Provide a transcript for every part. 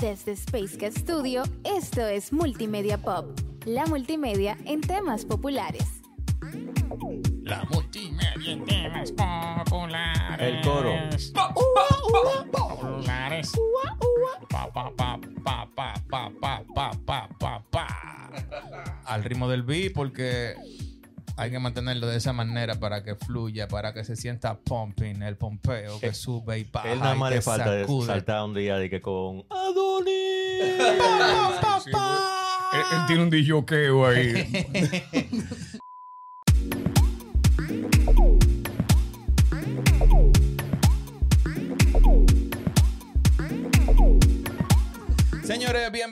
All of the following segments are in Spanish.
Desde Space Cat Studio, esto es Multimedia Pop, la multimedia en temas populares. La multimedia en temas populares. El coro. Populares. Al ritmo del beat, porque hay que mantenerlo de esa manera para que fluya, para que se sienta pumping, el pompeo que Eh, sube y baja. Él nada más le falta de saltar un día de que con Adonis. Él, él tiene un disjoqueo ahí.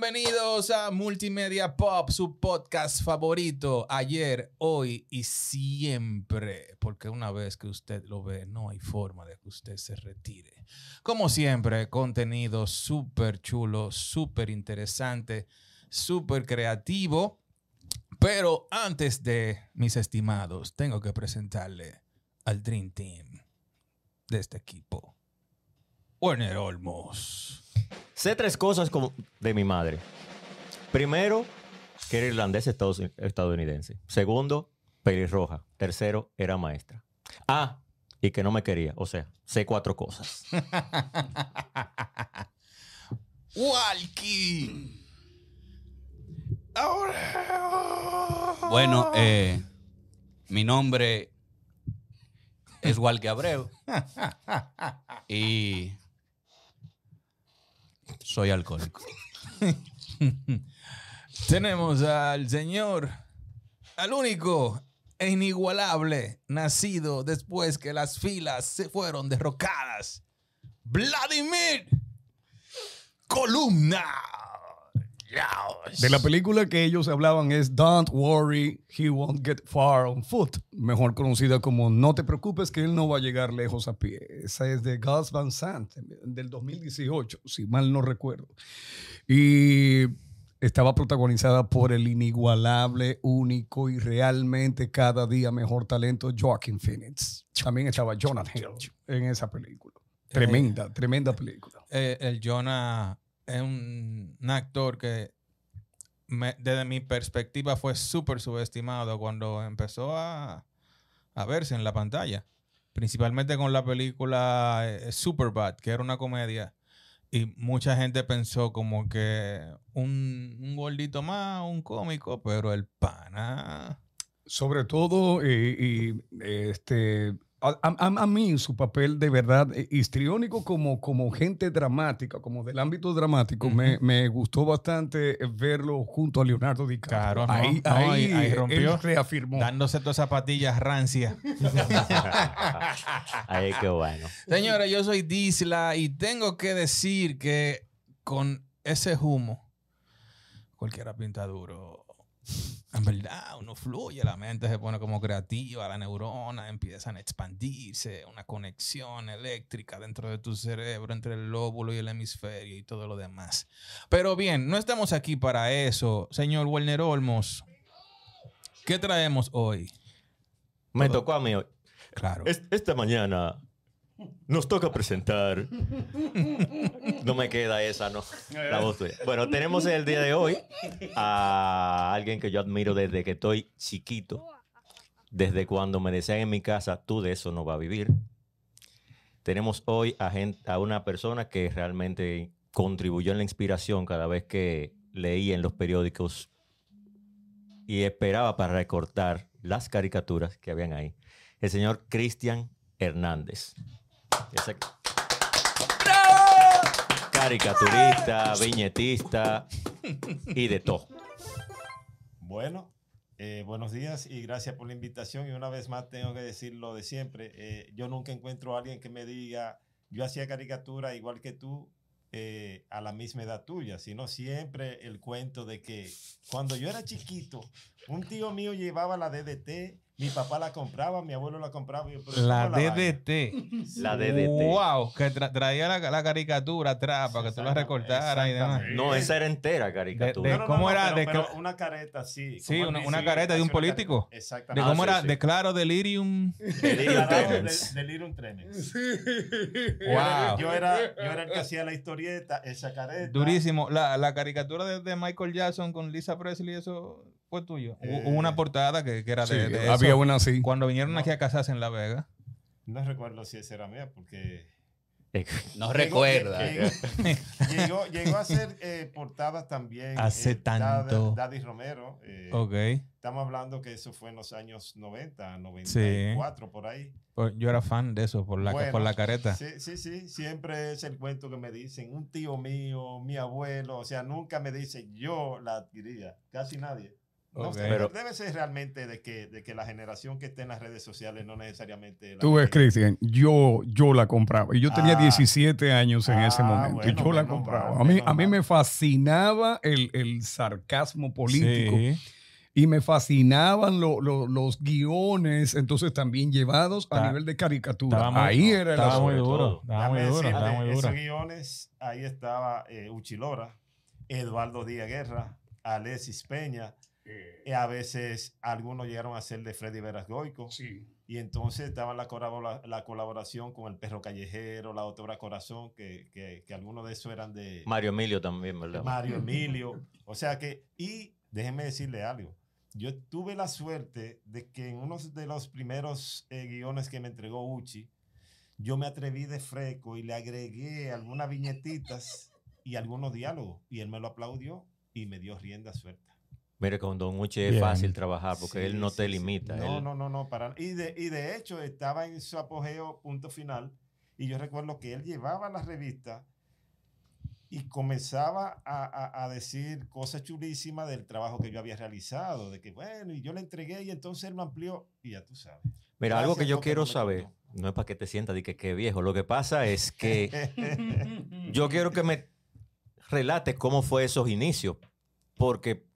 bienvenidos a Multimedia Pop, su podcast favorito. Ayer, hoy y siempre. Porque una vez que usted lo ve, no hay forma de que usted se retire. Como siempre, contenido súper chulo, súper interesante, súper creativo. Pero antes de, mis estimados, tengo que presentarle al Dream Team de este equipo. Warner Olmos. Sé tres cosas como de mi madre. Primero, que era irlandés estadounidense. Segundo, pelirroja. Tercero, era maestra. Ah, y que no me quería. O sea, sé cuatro cosas. Walkie. Ahora. Bueno, eh, mi nombre es Walke Abreu y soy alcohólico. Tenemos al señor, al único e inigualable, nacido después que las filas se fueron derrocadas. Vladimir Columna. De la película que ellos hablaban es Don't Worry, He Won't Get Far on Foot, mejor conocida como No te preocupes que él no va a llegar lejos a pie. Esa es de Gus Van Sant del 2018, si mal no recuerdo. Y estaba protagonizada por el inigualable, único y realmente cada día mejor talento Joaquin Phoenix. También estaba Jonathan Hill en esa película. Tremenda, tremenda película. Eh, el Jonah es un, actor que desde mi perspectiva fue súper subestimado cuando empezó a, verse en la pantalla. Principalmente con la película eh, Superbad, que era una comedia. Y mucha gente pensó como que un, gordito más, un cómico, pero el pana... Sobre todo, eh, y, este, a, a- a mí su papel de verdad eh, histriónico como, como gente dramática, como del ámbito dramático, me, me gustó bastante verlo junto a Leonardo DiCaprio. Claro, no, ahí, no, ahí, ahí- ahí rompió. Él reafirmó. Dándose todas zapatillas rancias. Ay, qué bueno. Señores, yo soy Disla y tengo que decir que con ese humo, cualquiera pinta duro. En verdad, uno fluye, la mente se pone como creativa, las neuronas empiezan a expandirse, una conexión eléctrica dentro de tu cerebro entre el lóbulo y el hemisferio y todo lo demás. Pero bien, no estamos aquí para eso. Señor Werner Olmos, ¿qué traemos hoy? Me tocó a mí hoy. Claro. Es- esta mañana nos toca presentar. No me queda esa, no. La voz tuya. Bueno, tenemos el día de hoy a alguien que yo admiro desde que estoy chiquito. Desde cuando me decían en mi casa, tú de eso no vas a vivir. Tenemos hoy a, a una persona que realmente contribuyó en la inspiración cada vez que leía en los periódicos y esperaba para recortar las caricaturas que habían ahí. El señor Cristian Hernández. Ese- Caricaturista, viñetista y de todo. Bueno, eh, buenos días y gracias por la invitación. Y una vez más tengo que decir lo de siempre. eh, yo nunca encuentro a alguien que me diga, yo hacía caricatura igual que tú eh, a la misma edad tuya, sino siempre el cuento de que cuando yo era chiquito, un tío mío llevaba la DDT Mi papá la compraba, mi abuelo la compraba. y yo, pero La. DDT. La DDT. Wow, que tra- traía la, la caricatura atrás para que tú la recortaras y demás. No, esa era entera De- caricatura. de- ¿Cómo era? Pero, De una careta, sí. Sí, una- careta de un político. careta. De Exactamente. cómo Ah, sí, era, sí. de claro, delirium. Delirium Tremens. de- Delirium Tremens. Wow. Yo era, yo era el que hacía la historieta, esa careta. Durísimo. La, la caricatura de, de Michael Jackson con Lisa Presley, eso fue tuyo. Hubo- Eh, Hubo una portada que, que era Sí, de, de había eso. una así. Cuando vinieron No. aquí a casarse en La Vega. No recuerdo si esa era mía, porque. No llegó- recuerda. Llegó, llegó, llegó a ser eh, portadas también. Hace eh, tanto. Daddy Romero. eh, Ok. Estamos hablando que eso fue en los años 90, 94, por ahí. Pues yo era fan de eso por la, Bueno, por la careta. Sí, sí, sí. Siempre es el cuento que me dicen. Un tío mío, mi abuelo. O sea, nunca me dice yo la adquiría. Casi nadie. No Ok. sé, Pero- debe ser realmente de que, de que la generación que esté en las redes sociales no necesariamente. la Tú ves. Cristian, yo, yo la compraba. Y yo tenía Ah. 17 años en ese Ah, momento. y bueno, yo la compraba. mal, a mí, a mí me fascinaba el, el sarcasmo político. Sí. Y me fascinaban lo- lo- los guiones, entonces también llevados a Está- nivel de caricatura. Estaba muy, Ahí era el estaba asunto. muy duro. Estaba muy duro. Estaba muy duro. Esos guiones, ahí estaba eh, Uchilora, Eduardo Díaz Guerra, Alexis Peña. Y a veces algunos llegaron a ser de Freddy Veras Goico. Sí. Y entonces estaba la, colabora- la colaboración con el Perro Callejero, la Autora Corazón, que, que, que algunos de esos eran de Mario Emilio también, ¿verdad? Mario Emilio. O sea que, y déjenme decirle algo. Yo tuve la suerte de que en uno de los primeros eh, guiones que me entregó Uchi, yo me atreví de freco y le agregué algunas viñetitas y algunos diálogos. Y él me lo aplaudió y me dio rienda suelta. Mire, con Don Uche es Bien. fácil trabajar porque Sí, él no sí, te sí. limita. No, él- no, no, no. Para, y, de, y de hecho estaba en su apogeo, punto final. Y yo recuerdo que él llevaba la revista y comenzaba a, a- a decir cosas chulísimas del trabajo que yo había realizado. De que, bueno, y yo le entregué y entonces él lo amplió. Y ya tú sabes. Mira, algo que yo quiero saber, contó. no es para que te sientas de que qué viejo, lo que pasa es que yo quiero que me relates cómo fue esos inicios, porque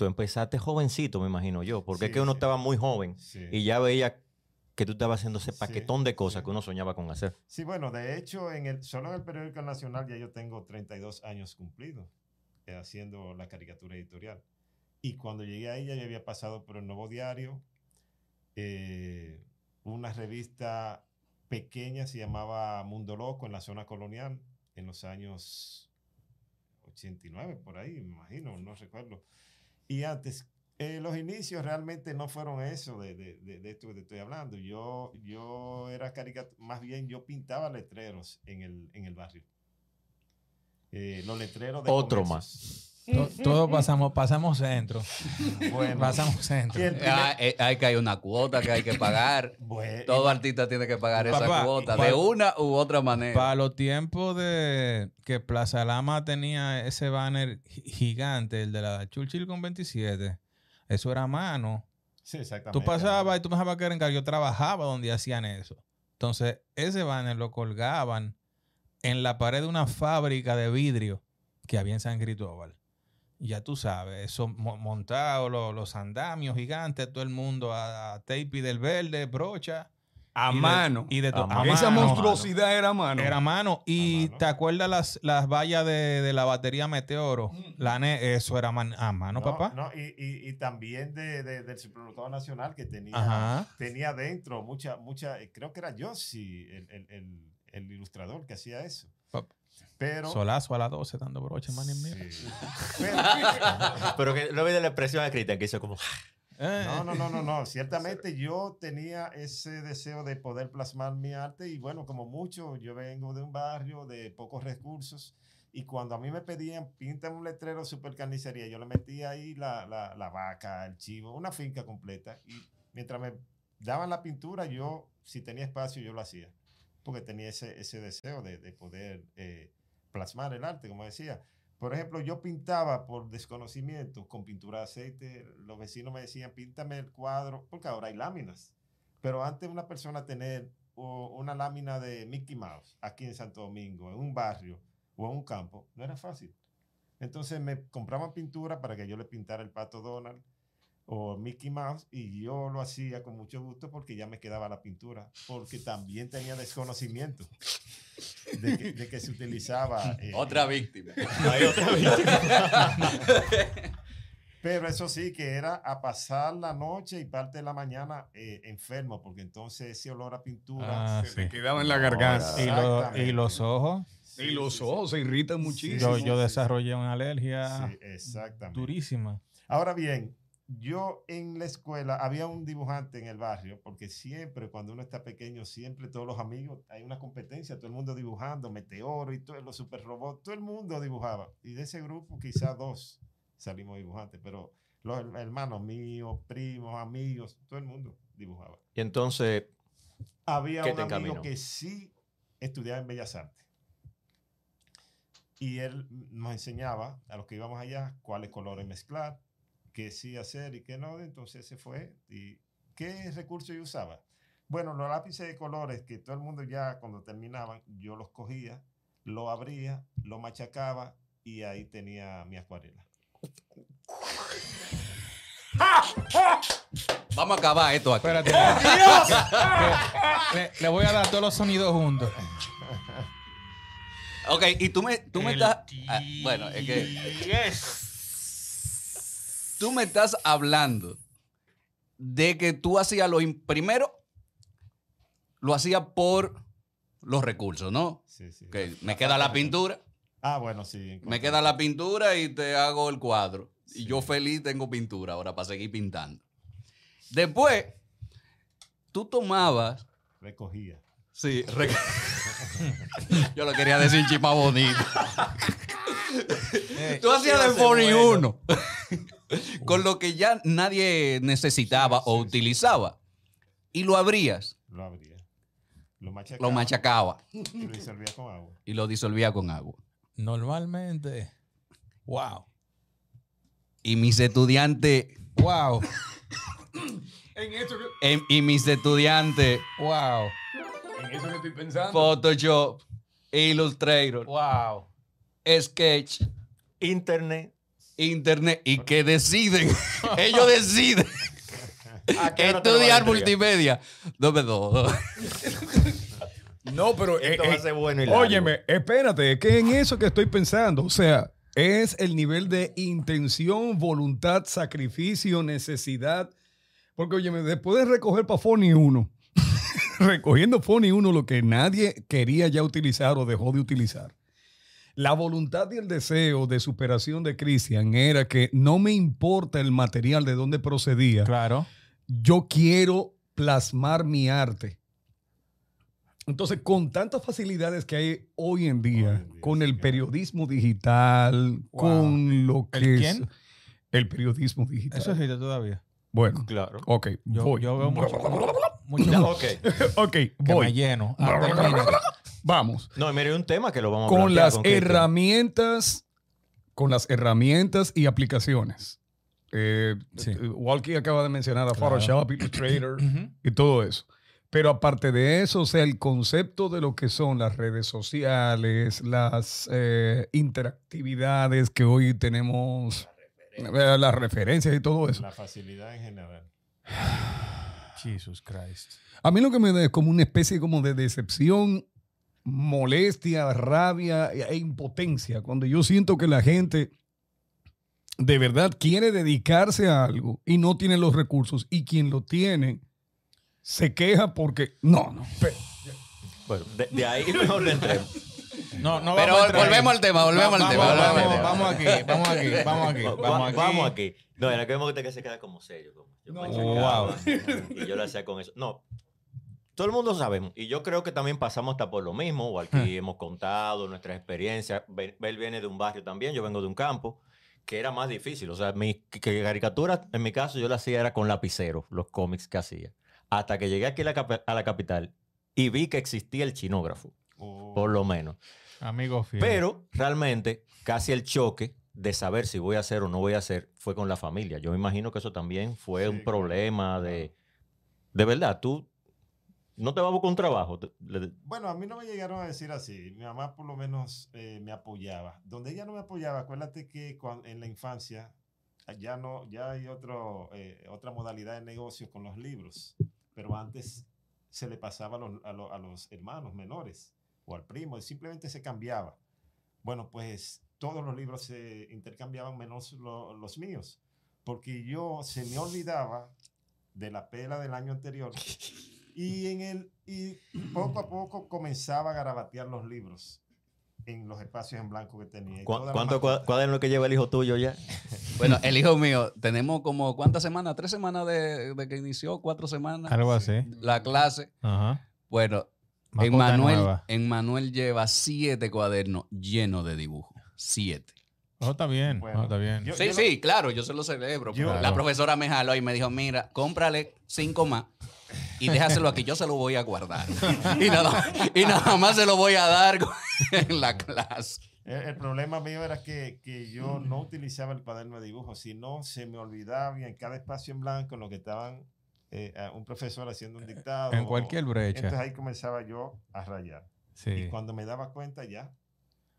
tú empezaste jovencito, me imagino yo, porque es Sí, que uno sí. estaba muy joven Sí. y ya veía que tú estabas haciendo ese paquetón de cosas que uno soñaba con hacer. Sí, bueno, de hecho, en el, solo en el periódico nacional ya yo tengo 32 años cumplidos eh, haciendo la caricatura editorial. Y cuando llegué ahí ya yo había pasado por el Nuevo Diario, eh, una revista pequeña se llamaba Mundo Loco en la zona colonial en los años 89, por ahí, me imagino, no recuerdo. Y antes, eh, los inicios realmente no fueron eso de, de, de- de esto que te estoy hablando. Yo, yo era caricatura, más bien yo pintaba letreros en el, en el barrio. Eh, los letreros de Otro comercios. To- Todos pasamos, pasamos centro. Bueno, Pasamos centro. Ah, eh, hay que hay una cuota que hay que pagar. Bueno, Todo artista tiene que pagar esa cuota de una u otra manera. Para los tiempos de que Plaza Lama tenía ese banner gi- gigante, el de la Churchill con 27, eso era a mano. sí, exactamente. Tú pasabas y tú pensabas que era en Yo trabajaba donde hacían eso. Entonces, ese banner lo colgaban en la pared de una fábrica de vidrio que había en San Cristóbal. Ya tú sabes, eso mo- montado, lo- los andamios gigantes, todo el mundo a, a tape del verde, brocha. A y de- mano. y de A mano. Esa mano. monstruosidad era a mano. Era a mano. Y mano. te acuerdas las, las vallas de, de la batería Meteoro. La ne- eso era man- a mano, No, papá. no, y, y- y también de, de- del supermercado nacional que tenía, Ajá. tenía dentro mucha, mucha, eh, creo que era Yossi, el, el, el- el ilustrador que hacía eso. Pero, Solazo a las 12 dando broche, man. sí. Pero- Pero que no ve la expresión a Cristian que hizo como... Eh, no, no, no, no, no. Ciertamente yo tenía ese deseo de poder plasmar mi arte y bueno, como mucho, yo vengo de un barrio de pocos recursos y cuando a mí me pedían pinta un letrero super carnicería, yo le metía ahí la, la, la vaca, el chivo, una finca completa y mientras me daban la pintura, yo, si tenía espacio, yo lo hacía porque tenía ese, ese deseo de, de poder eh, plasmar el arte, como decía. Por ejemplo, yo pintaba por desconocimiento con pintura de aceite. Los vecinos me decían, píntame el cuadro, porque ahora hay láminas. Pero antes una persona tener una lámina de Mickey Mouse aquí en Santo Domingo, en un barrio o en un campo, no era fácil. Entonces me compraban pintura para que yo le pintara el pato Donald o Mickey Mouse y yo lo hacía con mucho gusto porque ya me quedaba la pintura, porque también tenía desconocimiento de que, de que se utilizaba. eh, Otra víctima. Hay otra víctima. Pero eso sí, que era a pasar la noche y parte de la mañana eh, enfermo, porque entonces ese olor a pintura Ah, Se quedaba en la garganta. Y, lo- y los ojos. Sí, Y los sí, sí. ojos se irritan muchísimo. Yo, yo sí. desarrollé una alergia Sí, exactamente. durísima. Ahora bien, yo en la escuela había un dibujante en el barrio, porque siempre cuando uno está pequeño, siempre todos los amigos, hay una competencia, todo el mundo dibujando, Meteoro y todos los super robots, todo el mundo dibujaba. Y de ese grupo quizás dos salimos dibujantes, pero los her- hermanos míos, primos, amigos, todo el mundo dibujaba. Y entonces, Había ¿Qué un amigo que sí estudiaba en Bellas Artes. Y él nos enseñaba a los que íbamos allá cuáles colores mezclar, qué sí hacer y qué no. Entonces se fue. ¿Y qué recursos yo usaba? Bueno, los lápices de colores que todo el mundo ya cuando terminaban, yo los cogía, lo abría, lo machacaba y ahí tenía mi acuarela. Vamos a acabar esto aquí. Espérate. le, le voy a dar todos los sonidos juntos. Ok, y tú me, tú me estás. ah, bueno, es que. Tú me estás hablando de que tú hacías lo. im- Primero, lo hacías por los recursos, ¿no? Sí, sí. Que me queda la pintura, Ah, bueno, sí. me queda la pintura y te hago el cuadro. Y yo feliz tengo pintura ahora para seguir pintando. Después, tú tomabas. Recogía. Sí, re- yo lo quería decir chipa bonito. Tú hacías de 41 con lo que ya nadie necesitaba Sí, o sí, utilizaba. Y lo abrías, Lo abría. Lo machacaba. lo machacaba Y lo disolvía con agua. y lo disolvía con agua. Normalmente. Wow. Y mis estudiantes, Wow. En que, em- y mis estudiantes, Wow. en eso que estoy pensando. Photoshop, Illustrator, Wow. Sketch, internet. Internet, y que deciden, ellos deciden ¿A qué hora te lo estudiar multimedia. Dame dos. No, pero. Esto eh, va a eh, ser bueno y largo. Óyeme, espérate, que en eso que estoy pensando, o sea, es el nivel de intención, voluntad, sacrificio, necesidad. Porque, óyeme, después de recoger para Fony 1, recogiendo Fony 1 lo que nadie quería ya utilizar o dejó de utilizar, la voluntad y el deseo de superación de Cristian era que no me importa el material de dónde procedía, Claro. yo quiero plasmar mi arte. Entonces, con tantas facilidades que hay hoy en día, Hoy en día, con el periodismo digital, Wow. con lo que ¿El es quién? el periodismo digital. Eso existe todavía. Bueno, Claro. ok, Yo, voy. yo veo mucho. mucho ok. ok, que me voy. lleno. Vamos. No, mire, hay un tema que lo vamos a Con las con herramientas, con las herramientas y aplicaciones. Eh, Sí. eh, Walkie acaba de mencionar a Claro. Photoshop, Illustrator y todo eso. Pero aparte de eso, o sea, el concepto de lo que son las redes sociales, las eh, interactividades que hoy tenemos, eh, las referencias y todo eso. La facilidad en general. Jesus Christ. A mí lo que me da es como una especie como de decepción, molestia, rabia e impotencia. Cuando yo siento que la gente de verdad quiere dedicarse a algo y no tiene los recursos y quien lo tiene se queja porque no, no. pe- Bueno, de, de ahí mejor le entremos. No, no Pero vamos volvemos al tema, volvemos al tema, Vamos, aquí, vamos aquí, vamos aquí, Va- vamos aquí. Vamos aquí. No, era que me gusta que se quede como serio. Como yo No. machacaba, Y yo lo hacía con eso. No. Todo el mundo sabemos. Y yo creo que también pasamos hasta por lo mismo. O aquí hemos contado nuestras experiencias. Be- Él viene de un barrio también. Yo vengo de un campo. Que era más difícil. O sea, mi que- que caricaturas, en mi caso, yo la hacía era con lapicero. Los cómics que hacía. Hasta que llegué aquí a la, a la capital. Y vi que existía el chinógrafo. O- Por lo menos. Amigo fiel. Pero realmente, casi el choque de saber si voy a hacer o no voy a hacer fue con la familia. Yo me imagino que eso también fue Sí, un problema claro. de... De verdad, tú no te vas a buscar un trabajo. Bueno, a mí no me llegaron a decir así. Mi mamá por lo menos eh, me apoyaba. Donde ella no me apoyaba, acuérdate que en la infancia ya no, ya hay otro, eh, otra modalidad de negocio con los libros, pero antes se le pasaba a los, a lo- a los hermanos menores o al primo, y simplemente se cambiaba. Bueno, pues todos los libros se intercambiaban menos lo- los míos, porque yo se me olvidaba de la pela del año anterior y en el y poco a poco comenzaba a garabatear los libros en los espacios en blanco que tenía. y ¿Cu- todas las ¿Cuánto mascotas. cua- cuaderno que lleva el hijo tuyo ya? Bueno, el hijo mío, tenemos como, ¿cuántas semanas? ¿Tres semanas de, de que inició? ¿Cuatro semanas? Algo así. La clase. Ajá. Bueno, en Manuel, en Manuel lleva siete cuadernos llenos de dibujos. Siete. Oh, está bien. Bueno, oh, está bien. yo- Sí, sí, claro, yo se lo celebro. Yo- la Claro. profesora me jaló y me dijo, mira, cómprale cinco más y déjaselo aquí, yo se lo voy a guardar. y, nada, y nada más se lo voy a dar en la clase. El, el problema mío era que, que yo no utilizaba el cuaderno de dibujo, sino se me olvidaba y en cada espacio en blanco en lo que estaban eh, a- un profesor haciendo un dictado. en cualquier brecha. Entonces ahí comenzaba yo a rayar. sí. Y cuando me daba cuenta ya,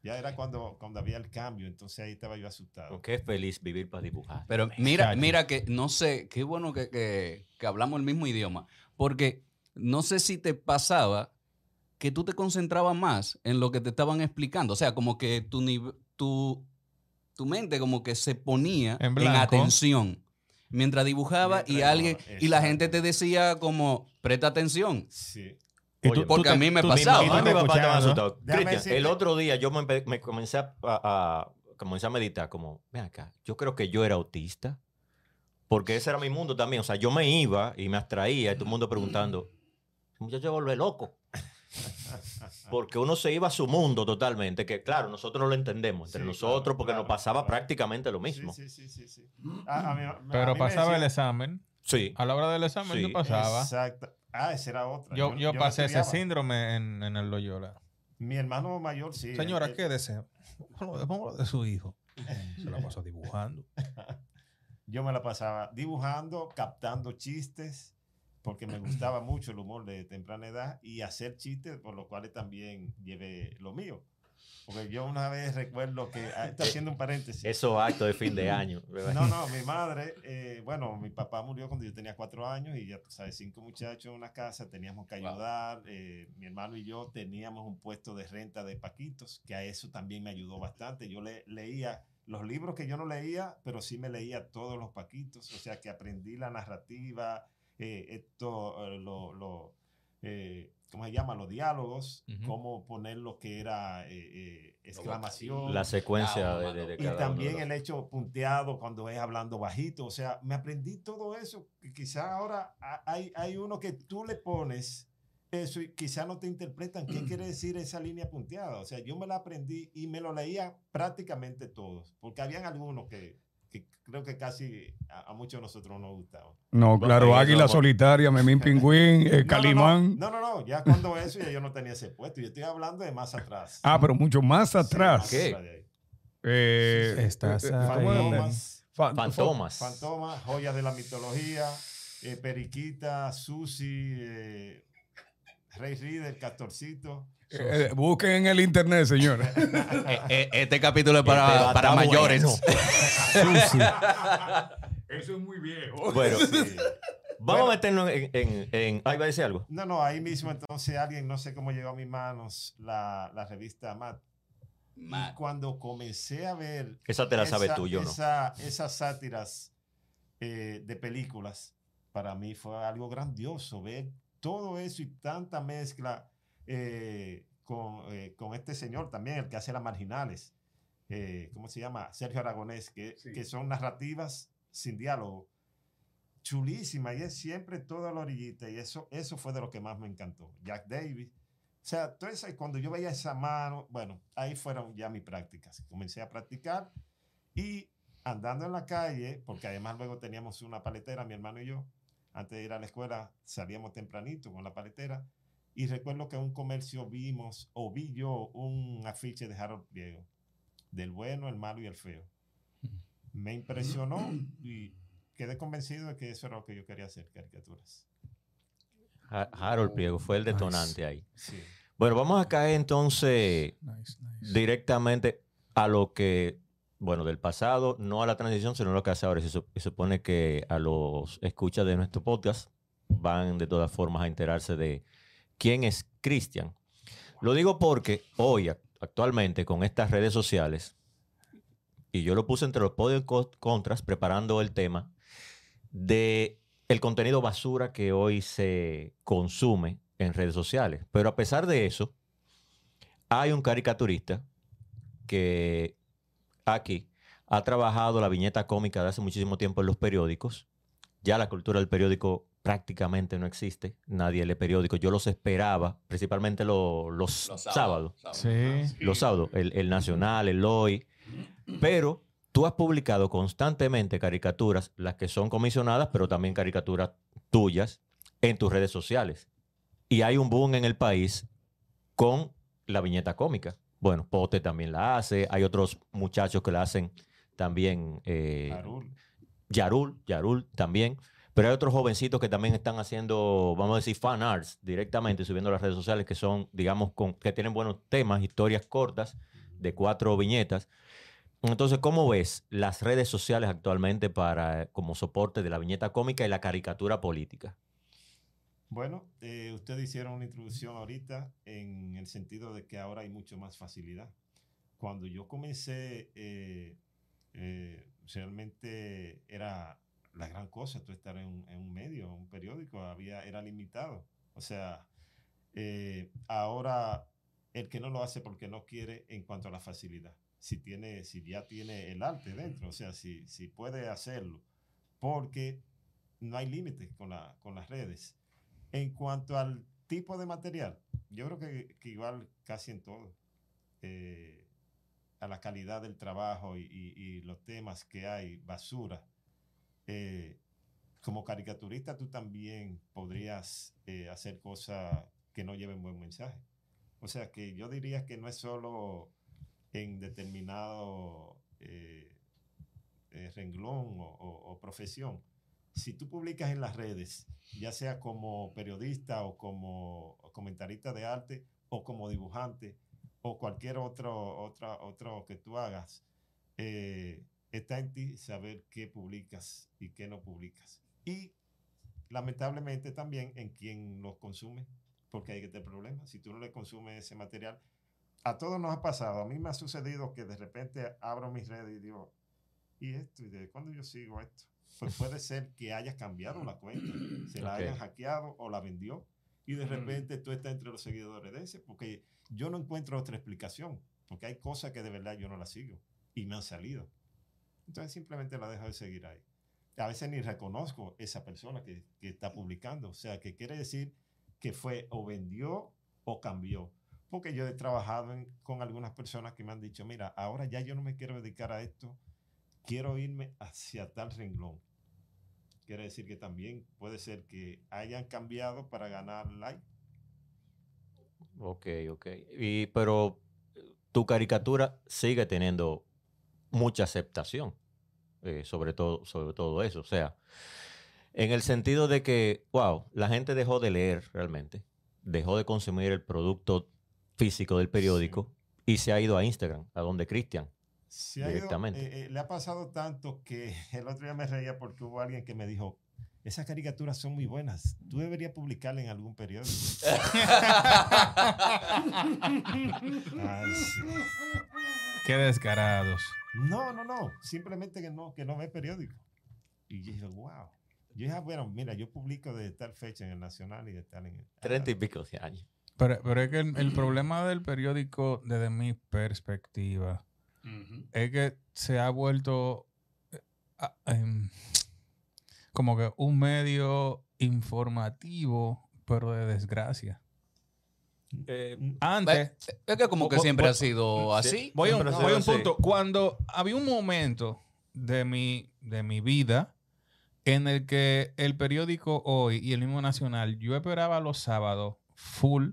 ya era cuando, cuando había el cambio, entonces ahí estaba yo asustado. Qué feliz vivir para dibujar. Pero mira, mira que no sé, qué bueno que, que- que hablamos el mismo idioma, porque no sé si te pasaba que tú te concentrabas más en lo que te estaban explicando, o sea, como que tu, tu, tu mente como que se ponía En atención mientras dibujaba y alguien y la gente te decía como presta atención. Sí. Porque a mí me pasaba. Mi mi papá Cristian, el otro día yo me, comencé a, a- a- comencé a meditar como, ven acá, yo creo que yo era autista. Porque ese era mi mundo también. O sea, yo me iba y me abstraía y todo el mundo preguntando, "Ese muchacho se vuelve loco. Porque uno se iba a su mundo totalmente, que claro, nosotros no lo entendemos entre Sí, nosotros claro, porque nos pasaba claro. prácticamente lo mismo. Sí, sí, sí, sí, sí. A- a mí- a Pero pasaba el examen. Sí. A la hora del examen Sí. yo pasaba. Exacto. Ah, esa era otra. Yo, yo pasé ese síndrome en, en el Loyola. Mi hermano mayor, sí. Señora, él- él- quédese. Póngalo de su hijo. Se la pasó dibujando. Yo me la pasaba dibujando, captando chistes, porque me gustaba mucho el humor de temprana edad y hacer chistes, por lo cual también llevé lo mío. Porque yo una vez recuerdo que, ah, está haciendo un paréntesis. Esos actos de fin de año. ¿verdad? No, no, mi madre, eh, bueno, mi papá murió cuando yo tenía cuatro años y ya tú sabes, cinco muchachos en una casa, teníamos que Wow. ayudar. eh, mi hermano y yo teníamos un puesto de renta de paquitos, que a eso también me ayudó bastante. Yo le, leía los libros que yo no leía, pero sí me leía todos los paquitos, o sea que aprendí la narrativa, eh, esto, eh, lo, lo, eh, ¿cómo se llama? Los diálogos, Ujú. cómo poner lo que era eh, eh, exclamación. La secuencia de, de- de Y cada uno de también los- el hecho punteado cuando es hablando bajito. O sea, me aprendí todo eso. que Quizá ahora ha- hay, hay uno que tú le pones eso y quizá no te interpretan qué quiere decir esa línea punteada. O sea, yo me la aprendí y me lo leía prácticamente todos. Porque habían algunos que, que creo que casi a, a muchos de nosotros no nos gustaban. No, claro, Águila Solitaria, Memín Pingüín, eh, No, no, Calimán. No, no, no, Ya cuando eso ya yo no tenía ese puesto. Yo estoy hablando de más atrás. Ah, pero mucho más Sí, atrás. más ¿Qué? atrás de ahí. Eh, Estás eh. Fantomas. Fa- Fantomas. Fantoma, joyas de la mitología, eh, Periquita, Susi, eh, Rey Reader, Castorcito. Eh, eh, busquen en el internet, señores. Eh, eh, este capítulo es Este para, para estar mayores. bueno. Eso es muy viejo. Bueno, Sí. vamos Bueno. a meternos en, en, en- Ay, va a decir algo. No, no, ahí mismo entonces alguien, no sé cómo llegó a mis manos la, la revista Matt. Y Ma- cuando comencé a ver Esa te la sabes esa- tú, yo no. esa- esas sátiras eh, de películas, para mí fue algo grandioso ver todo eso y tanta mezcla eh, con, eh, con este señor también, el que hace las marginales. eh, ¿Cómo se llama? Sergio Aragonés, que, Sí. que son narrativas sin diálogo. Chulísima, y es siempre toda la orillita, y eso, eso fue de lo que más me encantó. Jack Davis. O sea, entonces cuando yo veía esa mano, bueno, ahí fueron ya mis prácticas. Comencé a practicar y andando en la calle, porque además luego teníamos una paletera, mi hermano y yo, antes de ir a la escuela salíamos tempranito con la paletera y recuerdo que en un comercio vimos o vi yo un afiche de Harold Pliego, del bueno, el malo y el feo. Me impresionó y quedé convencido de que eso era lo que yo quería hacer, caricaturas. Ha- Harold Pliego fue el detonante ahí. Sí. Bueno, vamos a caer entonces Nice, nice. directamente a lo que bueno, del pasado, no a la transición, sino lo que hace ahora. Se supone que a los escuchas de nuestro podcast van de todas formas a enterarse de quién es Cristian. Lo digo porque hoy, ac- actualmente, con estas redes sociales, y yo lo puse entre los podios y co- contras preparando el tema de el contenido basura que hoy se consume en redes sociales. Pero a pesar de eso, hay un caricaturista que aquí ha trabajado la viñeta cómica de hace muchísimo tiempo en los periódicos. Ya la cultura del periódico prácticamente no existe. Nadie lee periódicos. Yo los esperaba, principalmente lo- los, Los sábados. Sí. Los sábados, el, el Nacional, el Hoy. Pero tú has publicado constantemente caricaturas, las que son comisionadas, pero también caricaturas tuyas en tus redes sociales. Y hay un boom en el país con la viñeta cómica. Bueno, Pote también la hace, hay otros muchachos que la hacen también. eh, Arul. Yarul, Yarul también. Pero hay otros jovencitos que también están haciendo, vamos a decir, fan arts directamente, subiendo las redes sociales que son, digamos, con, que tienen buenos temas, historias cortas de cuatro viñetas. Entonces, ¿cómo ves las redes sociales actualmente para como soporte de la viñeta cómica y la caricatura política? Bueno, eh, ustedes hicieron una introducción ahorita en el sentido de que ahora hay mucho más facilidad. Cuando yo comencé, eh, eh, realmente era la gran cosa, tú estar en en un medio, un periódico, había, era limitado. O sea, eh, ahora el que no lo hace porque no quiere en cuanto a la facilidad. Si, tiene, si ya tiene el arte dentro, o sea, si, si puede hacerlo, porque no hay límites con, la, con las redes. En cuanto al tipo de material, yo creo que, que igual casi en todo. eh, a la calidad del trabajo y- y los temas que hay, basura. Eh, como caricaturista tú también podrías eh, hacer cosas que no lleven buen mensaje. O sea que yo diría que no es solo en determinado eh, eh, renglón o, o- o profesión. Si tú publicas en las redes, ya sea como periodista o como comentarista de arte o como dibujante o cualquier otro, otra, otro que tú hagas, eh, está en ti saber qué publicas y qué no publicas. Y lamentablemente también en quien los consume, porque hay que tener problemas. Si tú no le consumes ese material, a todos nos ha pasado. A mí me ha sucedido que de repente abro mis redes y digo, ¿y esto? ¿Y de cuándo yo sigo esto? Pues puede ser que hayas cambiado la cuenta, se la Ok. hayan hackeado o la vendió y de repente tú estás entre los seguidores de ese, porque yo no encuentro otra explicación, porque hay cosas que de verdad yo no las sigo y me han salido. Entonces simplemente la dejo de seguir ahí. A veces ni reconozco esa persona que, que está publicando, o sea, que quiere decir que fue o vendió o cambió. Porque yo he trabajado con algunas personas que me han dicho, mira, ahora ya yo no me quiero dedicar a esto, quiero irme hacia tal renglón. Quiere decir que también puede ser que hayan cambiado para ganar like. Ok, ok. Y, pero eh, tu caricatura sigue teniendo mucha aceptación, eh, sobre, todo, sobre todo eso. O sea, en el sentido de que, wow, la gente dejó de leer realmente, dejó de consumir el producto físico del periódico y se ha ido a Instagram, a donde Cristian. Se ha ido, Directamente. eh, eh, le ha pasado tanto que el otro día me reía porque hubo alguien que me dijo, esas caricaturas son muy buenas, tú deberías publicarlas en algún periódico. Ay, sí. Qué descarados. No, no, no, simplemente que no, que no ve periódico. Y yo dije, wow. Yo dije, ah, bueno, mira, yo publico de tal fecha en el Nacional y de tal en el... Treinta y pico de años. Pero, pero es que el, el problema del periódico, desde mi perspectiva, es que se ha vuelto eh, em, como que un medio informativo, pero de desgracia. Eh, Antes, Es que como que siempre ha sido así. voy a un, voy punto. Cuando había un momento de mi, de mi vida en el que el periódico Hoy y el mismo Nacional, yo esperaba los sábados full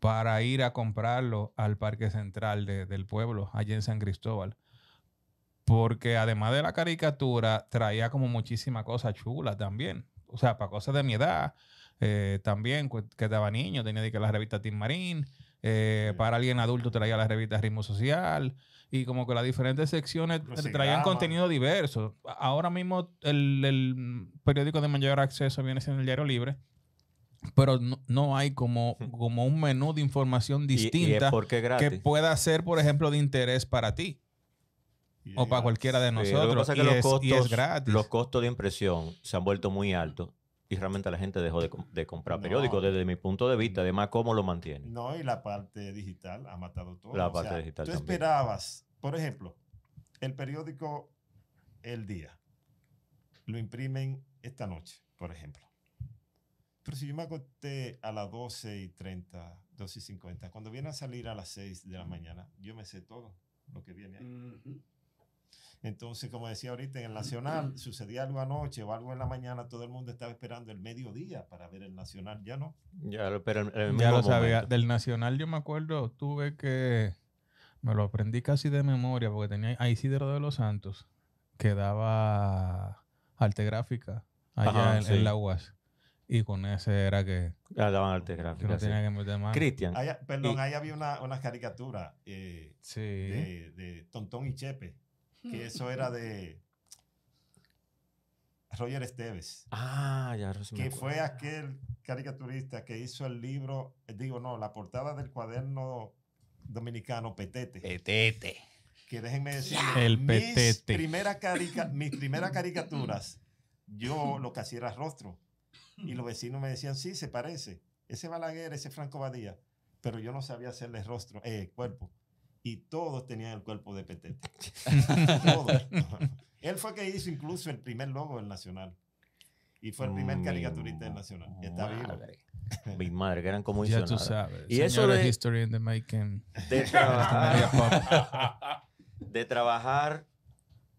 para ir a comprarlo al Parque Central de- del pueblo, allá en San Cristóbal. Porque además de la caricatura, traía como muchísima cosa chula también. O sea, para cosas de mi edad. Eh, también, que estaba niño, tenía que la revista Tim Marín, Eh. Para alguien adulto traía la revista Ritmo Social. Y como que las diferentes secciones Los traían contenido diverso. Ahora mismo el, el periódico de mayor acceso viene siendo el Diario Libre. Pero no, no hay como, como un menú de información Y- Y, distinta que pueda ser, por ejemplo, de interés para ti o para cualquiera de Sí, nosotros. lo que pasa que y, los es, costos, y es gratis. los costos de impresión se han vuelto muy altos y realmente la gente dejó de, com- de comprar No. periódicos desde mi punto de vista. Además, ¿cómo lo mantienen? No, y la parte digital ha matado todo. La O parte sea, digital Tú también. esperabas, por ejemplo, el periódico El Día. Lo imprimen esta noche, por ejemplo. Pero si yo me acosté a las 12 y 30, 12 y 50, cuando viene a salir a las 6 de la mañana, yo me sé todo lo que viene ahí. Entonces, como decía ahorita, en el Nacional sucedía algo anoche o algo en la mañana, todo el mundo estaba esperando el mediodía para ver el Nacional. Ya no. Ya, lo- pero en el Ya lo sabía. momento. Del Nacional yo me acuerdo, tuve que... Me lo aprendí casi de memoria porque tenía a Isidro de los Santos que daba arte gráfica allá Ajá, en, sí. en la UAS. Y con ese era que, Ya daban arte que gráfico. no sí. tenía que meter más. Cristian, perdón, Y- ahí había una, una caricatura eh, Sí. de, de Tontón y Chepe, que eso era de Roger Esteves, Ah, ya que fue aquel caricaturista que hizo el libro, eh, digo, no, la portada del cuaderno dominicano Petete. Petete. que déjenme decir, El mis, petete. primera carica- mis primeras caricaturas, yo lo que hacía era rostro. Y los vecinos me decían, sí, se parece. Ese Balaguer, ese Franco Badía. Pero yo no sabía hacerle rostro, eh, cuerpo. Y todos tenían el cuerpo de petete. todos. Él fue que hizo incluso el primer logo del Nacional. Y fue el primer Mi caricaturista del Nacional. Y está vivo. Mi madre, que eran como Ya tú sabes. Y eso de- History in the Making. De trabajar, de trabajar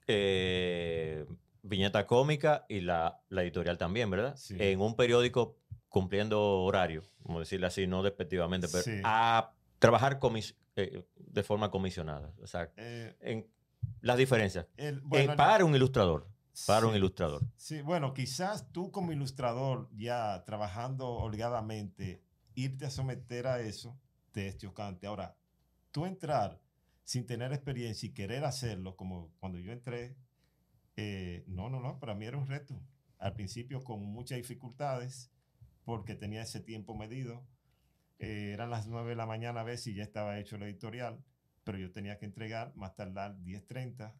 eh, viñeta cómica y la, la editorial también, ¿verdad? Sí. En un periódico cumpliendo horario, como decirlo así, no despectivamente, pero Sí. a trabajar comis- eh, de forma comisionada. O sea, Eh, en las diferencias. el- Eh, bueno, el- para un ilustrador. Para un sí. ilustrador. Sí, bueno, quizás tú como ilustrador ya trabajando holgadamente, irte a someter a eso te es chocante. Ahora, tú entrar sin tener experiencia y querer hacerlo, como cuando yo entré, eh, no, no, no, para mí era un reto. Al principio con muchas dificultades, porque tenía ese tiempo medido. Eh, eran las 9 de la mañana a veces y ya estaba hecho el editorial, pero yo tenía que entregar más tardar 10.30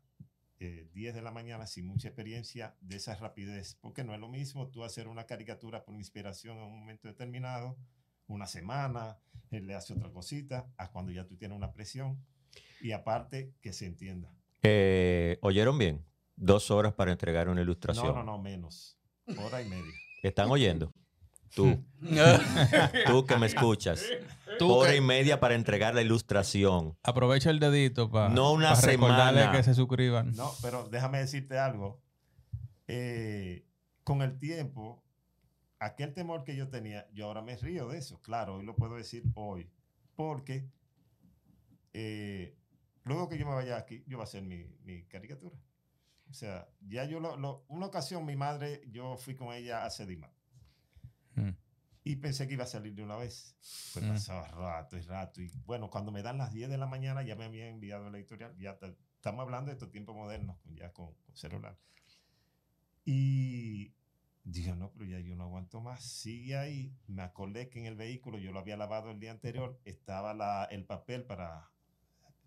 eh, 10 de la mañana sin mucha experiencia de esa rapidez, porque no es lo mismo tú hacer una caricatura por inspiración en un momento determinado, una semana, él le hace otra cosita, a cuando ya tú tienes una presión y aparte que se entienda. Eh, ¿Oyeron bien? Dos horas para entregar una ilustración. No, no, no, menos, hora y media. ¿Están oyendo? Tú, tú que me escuchas. Tú hora que- y media para entregar la ilustración. Aprovecha el dedito para No una recordarle semana. que se suscriban. No, pero déjame decirte algo. Eh, con el tiempo, aquel temor que yo tenía, yo ahora me río de eso. Claro, hoy lo puedo decir hoy. Porque eh, luego que yo me vaya aquí, yo voy a hacer mi, mi caricatura. O sea, ya yo lo, lo- una ocasión mi madre, yo fui con ella a Sedima. Mm. Y pensé que iba a salir de una vez. Pues Mm. pasaba rato y rato. Y bueno, cuando me dan las 10 de la mañana, ya me habían enviado la editorial. Ya ta- estamos hablando de estos tiempos modernos, ya con, con celular. Y dije, no, pero ya yo no aguanto más. Sigue ahí. Me acordé que en el vehículo, yo lo había lavado el día anterior, estaba la, el papel para,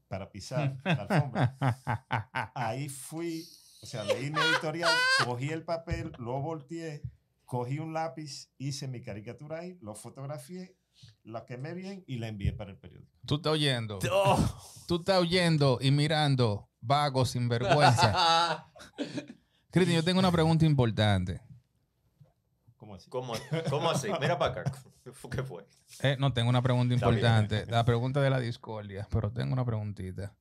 para pisar la alfombra. Ahí fui, o sea, leí mi editorial, cogí el papel, lo volteé, cogí un lápiz, hice mi caricatura ahí, lo fotografié, la quemé bien y la envié para el periódico. Tú estás oyendo. Oh, Tú estás oyendo y mirando, vago, sin vergüenza. Cristian, yo tengo una pregunta importante. ¿Cómo así? ¿Cómo, cómo así? Mira para acá. ¿Qué fue? Eh, no, tengo una pregunta bien. importante. La pregunta de la discordia, pero tengo una preguntita.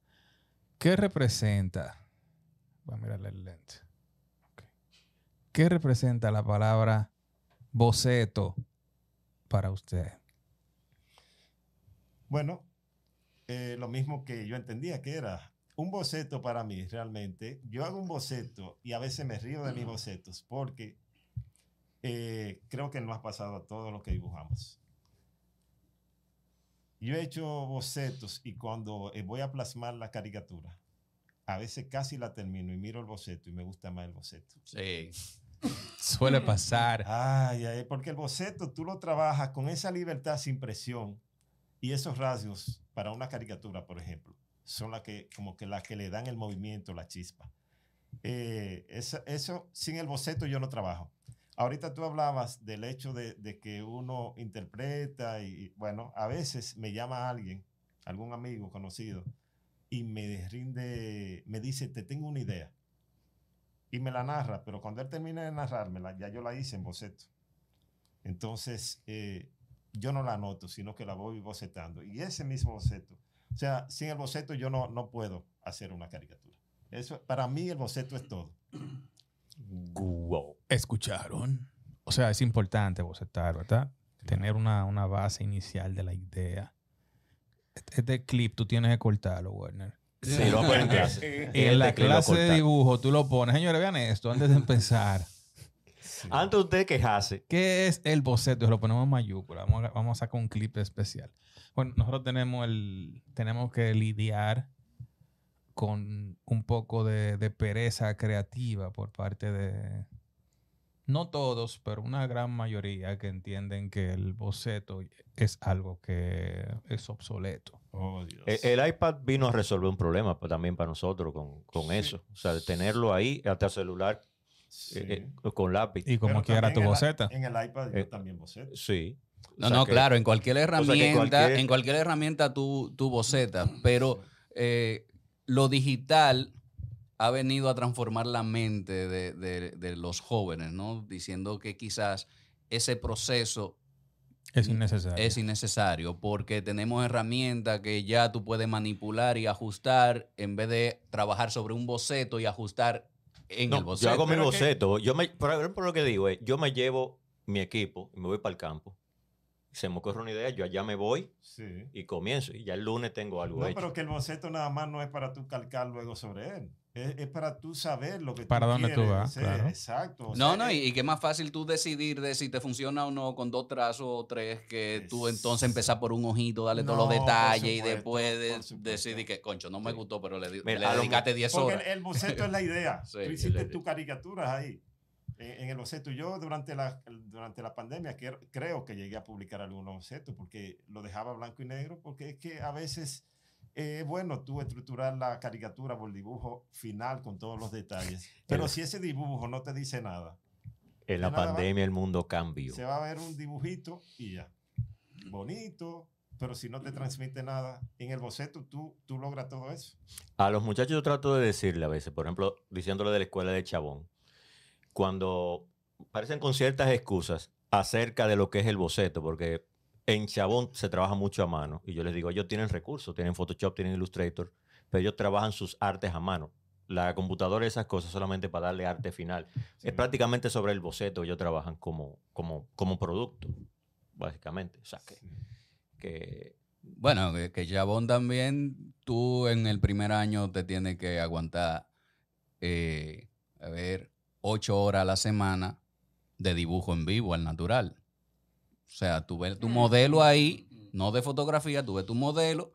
¿Qué representa? Voy a mirarle el lente. ¿Qué representa la palabra boceto para usted? Bueno, eh, lo mismo que yo entendía que era un boceto para mí realmente. Yo hago un boceto y a veces me río de mis bocetos porque eh, creo que nos ha pasado a todos los que dibujamos. yo he hecho bocetos y cuando eh, voy a plasmar la caricatura, a veces casi la termino y miro el boceto y me gusta más el boceto. Sí. Suele pasar. Ay, porque el boceto tú lo trabajas con esa libertad sin presión y esos rasgos para una caricatura, por ejemplo, son las que como que las que le dan el movimiento, la chispa. Eh, eso, eso, sin el boceto yo no trabajo. Ahorita tú hablabas del hecho de, de que uno interpreta y, bueno, a veces me llama alguien, algún amigo conocido, y me rinde, me dice, te tengo una idea. Y me la narra, pero cuando él termina de narrármela, ya yo la hice en boceto. Entonces, eh, yo no la anoto, sino que la voy bocetando. Y ese mismo boceto, o sea, sin el boceto yo no, no puedo hacer una caricatura. Eso, para mí el boceto es todo. Wow. ¿Escucharon? O sea, es importante bocetar, ¿verdad? Tener una, una base inicial de la idea. Este, este clip tú tienes que cortarlo, Werner. Sí, lo hago en clase. Y en la clase de dibujo tú lo pones. Señores, vean esto antes de empezar. Antes de usted quejarse, ¿Qué es el boceto? Lo ponemos en mayúscula. Vamos a, vamos a sacar un clip especial. Bueno, nosotros tenemos, el, tenemos que lidiar con un poco de, de pereza creativa por parte de, no todos, pero una gran mayoría que entienden que el boceto es algo que es obsoleto. Oh, Dios. el, el iPad vino a resolver un problema pues, también para nosotros con, con eso. O sea, de tenerlo ahí, hasta el celular, Sí. eh, eh, con lápiz. Y como Pero quiera tu boceta. En el iPad yo Eh, también boceto. Sí. No, O sea no, que- claro, en cualquier herramienta, cualquier- en cualquier herramienta tú, tú bocetas, pero eh, lo digital ha venido a transformar la mente de, de- de los jóvenes, ¿no? Diciendo que quizás ese proceso Es innecesario. es innecesario porque tenemos herramientas que ya tú puedes manipular y ajustar en vez de trabajar sobre un boceto y ajustar en No, el yo boceto. hago mi que- boceto. Yo me, por ejemplo, lo que digo es, yo me llevo mi equipo y me voy para el campo. Se me ocurre una idea, yo allá me voy Sí. y comienzo. Y ya el lunes tengo algo No, hecho. pero que el boceto nada más no es para tú calcar luego sobre él. Es, es para tú saber lo que Para tú dónde tú quieres vas, hacer. claro. Exacto. o No, sea, no, y, es- y qué más fácil tú decidir de si te funciona o no con dos trazos o tres que tú Es- entonces empezar por un ojito, darle todos los No, detalles y supuesto, después de- decidir que, concho, no me Sí. gustó, pero le, Mira, le dedicaste 10 Porque horas. el, el boceto es la idea. Sí, tú hiciste tus caricaturas ahí. En, en el boceto. Yo durante la, durante la pandemia que- creo que llegué a publicar algunos bocetos porque lo dejaba blanco y negro porque es que a veces eh, bueno tú estructurar la caricatura por el dibujo final con todos los detalles. Pero El- si ese dibujo no te dice nada, en la nada pandemia el mundo cambió. se va a ver un dibujito y ya. Bonito, pero si no te transmite nada, en el boceto tú, tú logras todo eso. A los muchachos yo trato de decirle a veces, por ejemplo, diciéndole de la escuela de Chabón, cuando parecen con ciertas excusas acerca de lo que es el boceto, porque en Chabón se trabaja mucho a mano, y yo les digo, ellos tienen recursos, tienen Photoshop, tienen Illustrator, pero ellos trabajan sus artes a mano. La computadora y esas cosas solamente para darle arte final. Sí. Es prácticamente sobre el boceto, ellos trabajan como, como, como producto, básicamente. O sea, que, que Bueno, que, Jabón también, tú en el primer año te tienes que aguantar, eh, a ver, ocho horas a la semana de dibujo en vivo, al natural. O sea, tú ves tu modelo ahí, no de fotografía, tú ves tu modelo,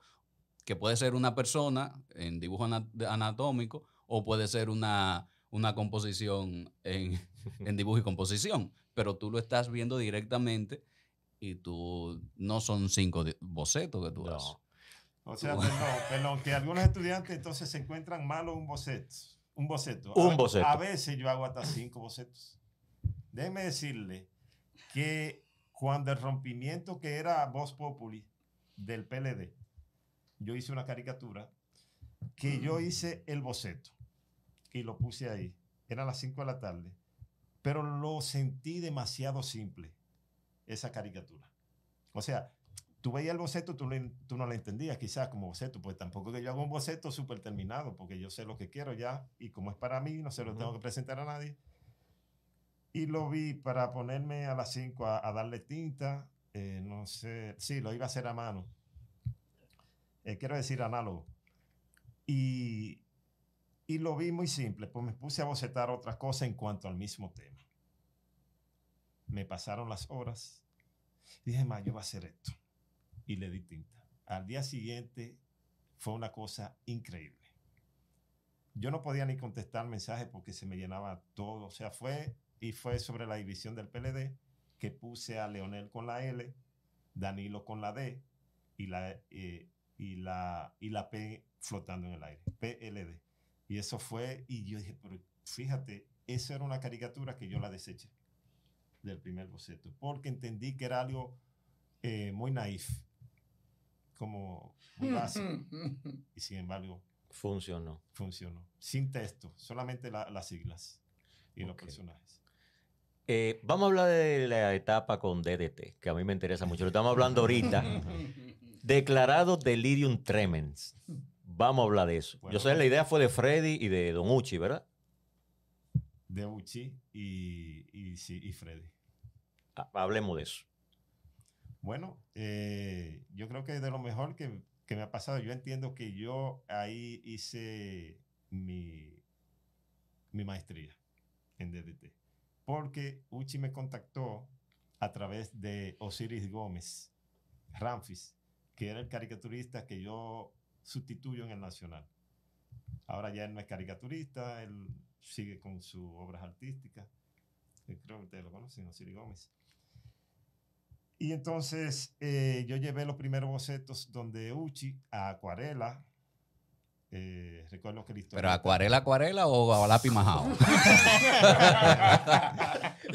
que puede ser una persona en dibujo ana- anatómico o puede ser una, una composición en, en dibujo y composición, pero tú lo estás viendo directamente y tú no son cinco bocetos que tú No. haces. O sea, perdón, perdón, que algunos estudiantes entonces se encuentran malo un boceto. Un boceto. Un a, boceto. A veces yo hago hasta cinco bocetos. Déjeme decirle que cuando el rompimiento que era Voz Populi del PLD, yo hice una caricatura que yo hice el boceto y lo puse ahí. Era a las 5 de la tarde. Pero lo sentí demasiado simple, esa caricatura. O sea, tú veías el boceto, tú, le- tú no lo entendías quizás como boceto, pues tampoco que yo hago un boceto súper terminado, porque yo sé lo que quiero ya, y como es para mí, no se lo tengo que presentar a nadie. Y lo vi para ponerme a las 5 a, a darle tinta, eh, no sé, sí, lo iba a hacer a mano. Eh, quiero decir análogo. Y, y lo vi muy simple, pues me puse a bocetar otras cosas en cuanto al mismo tema. Me pasaron las horas. Dije, ma, yo voy a hacer esto. Y le di tinta. al día siguiente fue una cosa increíble. Yo no podía ni contestar mensajes porque se me llenaba todo. O sea, fue y fue sobre la división del PLD que puse a Leonel con la L, Danilo con la D y la, eh, y la, y la P flotando en el aire, PLD. Y eso fue, y yo dije, pero fíjate, esa era una caricatura que yo la deseché del primer boceto, porque entendí que era algo eh, muy naif, como muy básico, y sin embargo Funcionó. funcionó. Sin texto, solamente la- las siglas y los Ok. personajes. Eh, vamos a hablar de la etapa con DDT, que a mí me interesa mucho. Lo estamos hablando ahorita. Declarado delirium tremens. Vamos a hablar de eso. Bueno. Yo sé, la idea fue de Freddy y de Don Uchi, ¿verdad? De Uchi y, y, sí, y Freddy. Ha- Hablemos de eso. Bueno, eh, yo creo que de lo mejor que, que me ha pasado, yo entiendo que yo ahí hice mi, mi maestría en DDT. Porque Uchi me contactó a través de Osiris Gómez Ramfis, que era el caricaturista que yo sustituyo en el Nacional. Ahora ya él no es caricaturista, él sigue con sus obras artísticas. Creo que ustedes lo conocen, Osiris Gómez. Y entonces eh, yo llevé los primeros bocetos donde Uchi a acuarela. Eh, recuerdo que la historia. Pero acuarela, acuarela o a lápiz majado.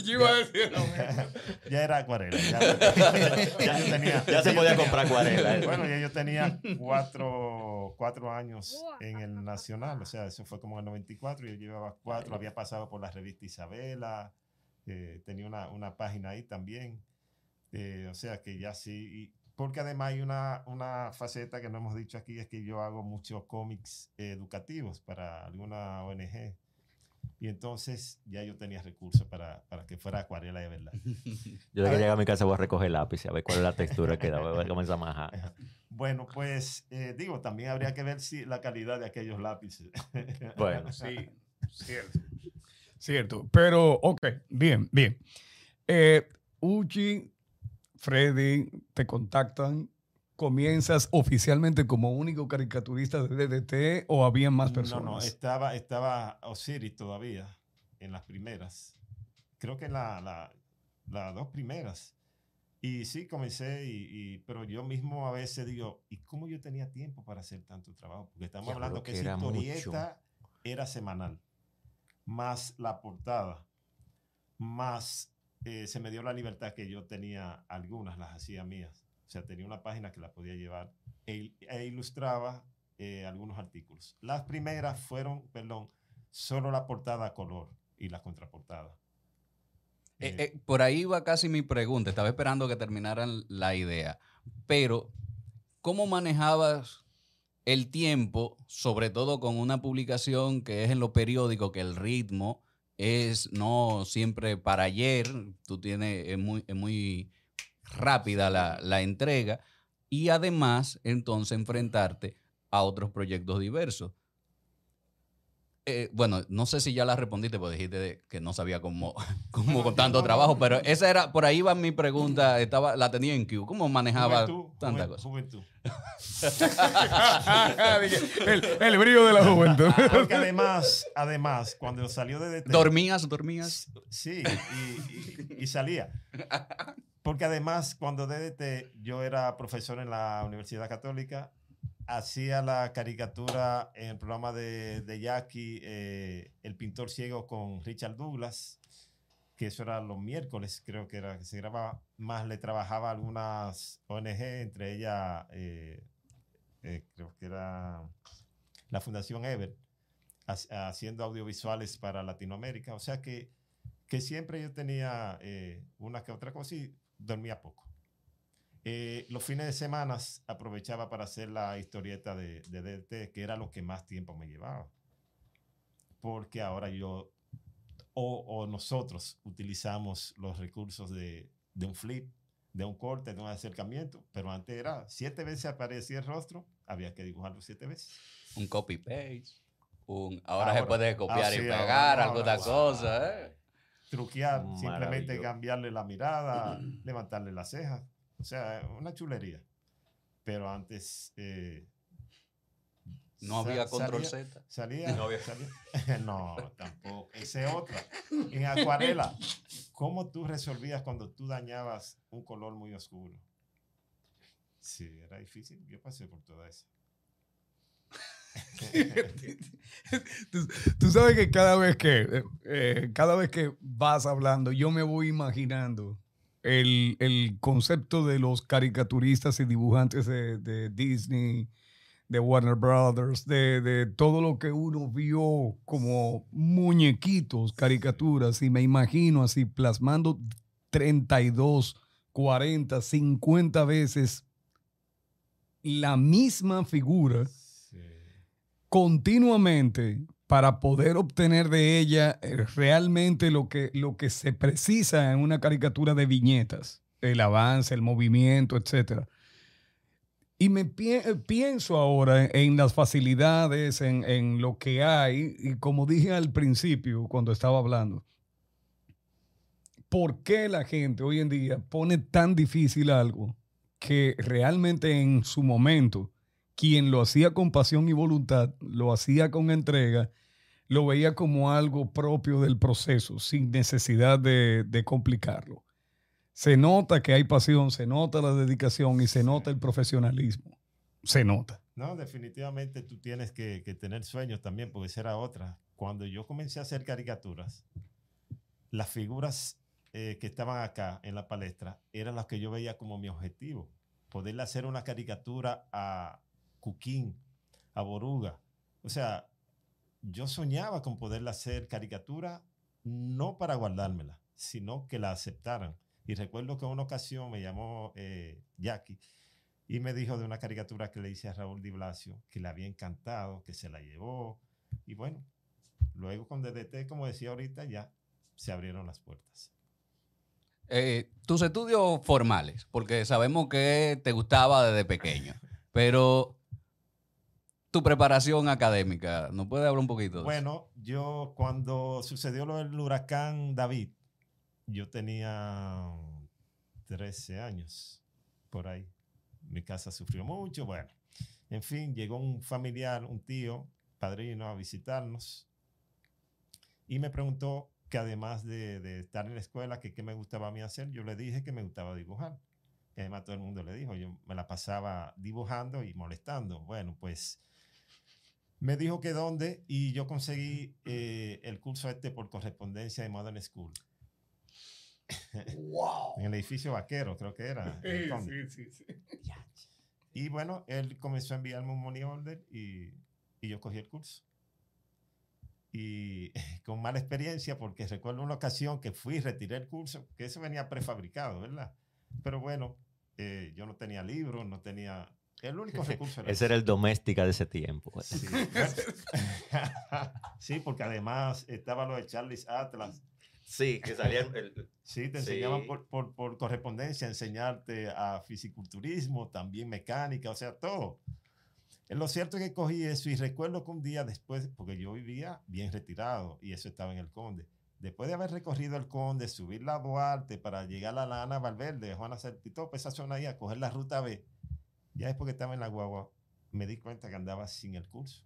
Yo iba a decir lo mismo. ya era acuarela. Ya, ya yo tenía- Ya se podía tenía- comprar acuarela. ¿eh? Bueno, ya yo tenía cuatro, cuatro años en el Nacional, o sea, eso fue como en el 94, yo llevaba cuatro, había pasado por la revista Isabela, eh, tenía una, una página ahí también, eh, o sea que ya sí, y- porque además hay una, una faceta que no hemos dicho aquí, es que yo hago muchos cómics educativos para alguna ONG. Y entonces ya yo tenía recursos para, para que fuera acuarela de verdad. Yo de que llegue a mi casa voy a recoger lápiz a ver cuál es la textura que da. Voy a comenzar a majar. Bueno, pues eh, digo, también habría que ver si la calidad de aquellos lápices. Bueno, Sí, cierto. Cierto. Pero, ok, bien, bien. Eh, Uchi, Freddy, te contactan. ¿Comienzas oficialmente como único caricaturista de DDT o había más personas? No, no, estaba, estaba Osiris todavía en las primeras. Creo que en la, la- las dos primeras. Y sí, comencé, y, y- pero yo mismo a veces digo, ¿y cómo yo tenía tiempo para hacer tanto trabajo? Porque estamos hablando que, que esa mucho. historieta era semanal, más la portada, más eh, se me dio la libertad que yo tenía algunas, las hacía mías. O sea, tenía una página que la podía llevar e, e ilustraba eh, algunos artículos. Las primeras fueron, perdón, solo la portada a color y la contraportada. Eh, por ahí va casi mi pregunta. Estaba esperando que terminaran la idea. Pero, ¿cómo manejabas el tiempo, sobre todo con una publicación que es en lo periódico, que el ritmo es no siempre para ayer, tú tienes, es muy, es muy rápida la, la entrega, y además, entonces, enfrentarte a otros proyectos diversos. Eh, bueno, no sé si ya la respondiste, porque dijiste que no sabía cómo, cómo con tanto trabajo, pero esa era, por ahí va mi pregunta, estaba, la tenía en Q. ¿Cómo manejaba juventud, tanta juven- cosa? juventud. El, el brillo de la juventud. Porque además, además, cuando salió de DT, ¿Dormías, dormías? Sí, y, y- y salía. Porque además, cuando DDT, yo era profesor en la Universidad Católica, hacía la caricatura en el programa de, Jackie, eh, El pintor ciego con Richard Douglas, que eso era los miércoles, creo que era que se grababa. Más le trabajaba algunas ONG, entre ellas, eh, eh, creo que era la Fundación Ever, ha- haciendo audiovisuales para Latinoamérica. O sea que que siempre yo tenía una que otra cosa y dormía poco. Eh, los fines de semana aprovechaba para hacer la historieta de, de DT, que era lo que más tiempo me llevaba. Porque ahora yo o, o nosotros utilizamos los recursos de, de un flip, de un corte, de un acercamiento, pero antes era siete veces aparecía el rostro, había que dibujarlo siete veces. Un copy-paste. Un, ahora, se Ahora. puede copiar Ah, y sí, pegar, ahora, alguna ahora. cosa. ¿eh? truquear, simplemente cambiarle la mirada, levantarle las cejas. O sea, una chulería. pero antes eh, No había control salía- Z. Salía, No había- salía- no, tampoco. Esa es otra. En acuarela, ¿cómo tú resolvías cuando tú dañabas un color muy oscuro? Sí, era difícil. Yo pasé por toda eso. tú, tú sabes que cada vez que, eh, eh, cada vez que vas hablando, yo me voy imaginando el, el concepto de los caricaturistas y dibujantes de, de Disney, de Warner Brothers, de, de todo lo que uno vio como muñequitos, caricaturas, y me imagino así plasmando 32, 40, 50 veces la misma figura Sí. continuamente para poder obtener de ella eh, realmente lo que, lo que se precisa en una caricatura de viñetas, el avance, el movimiento, etc. Y me eh, pienso ahora en, en las facilidades, en, en lo que hay, y como dije al principio cuando estaba hablando, ¿por qué la gente hoy en día pone tan difícil algo que realmente en su momento quien lo hacía con pasión y voluntad, lo hacía con entrega, lo veía como algo propio del proceso, sin necesidad de, de complicarlo. Se nota que hay pasión, se nota la dedicación y se nota el profesionalismo. Se nota. No, definitivamente tú tienes que, que tener sueños también, porque esa era otra. Cuando yo comencé a hacer caricaturas, las figuras eh, que estaban acá en la palestra eran las que yo veía como mi objetivo. Poderle hacer una caricatura a Cuquín, a Boruga. O sea, yo soñaba con poderle hacer caricatura no para guardármela, sino que la aceptaran. Y recuerdo que una ocasión me llamó eh, Jackie y me dijo de una caricatura que le hice a Raúl Di Blasio, que le había encantado, que se la llevó. Y bueno, luego con DDT, como decía ahorita, ya se abrieron las puertas. Eh, tus estudios formales, porque sabemos que te gustaba desde pequeño, pero tu preparación académica, ¿nos puede hablar un poquito? Bueno, yo cuando sucedió lo del huracán David, yo tenía 13 años por ahí. Mi casa sufrió mucho, bueno. En fin, llegó un familiar, un tío, padrino, a visitarnos y me preguntó que además de, de estar en la escuela, que qué me gustaba a mí hacer, yo le dije que me gustaba dibujar. Y además todo el mundo le dijo, yo me la pasaba dibujando y molestando. Bueno, pues me dijo que dónde y yo conseguí eh, el curso este por correspondencia de Modern School. En el edificio vaquero, creo que era. en el Conde. Y bueno, él comenzó a enviarme un money order y, y yo cogí el curso. Y con mala experiencia, porque recuerdo una ocasión que fui y retiré el curso, que eso venía prefabricado, ¿verdad? Pero bueno, eh, yo no tenía libros, no tenía... El único recurso Ese era el doméstica de ese tiempo. Sí. Sí, porque además estaba lo de Charles Atlas. Sí, que salían. el- Sí, te Sí. enseñaban por, por, por correspondencia, enseñarte a fisiculturismo, también mecánica, o sea, todo. Eh, Lo cierto es que cogí eso y recuerdo que un día después, porque yo vivía bien retirado y eso estaba en el Conde. Después de haber recorrido el Conde, subir la Duarte para llegar a la Ana Valverde, Juana Certito, esa zona ahí, a coger la ruta B, ya después que estaba en la guagua, me di cuenta que andaba sin el curso.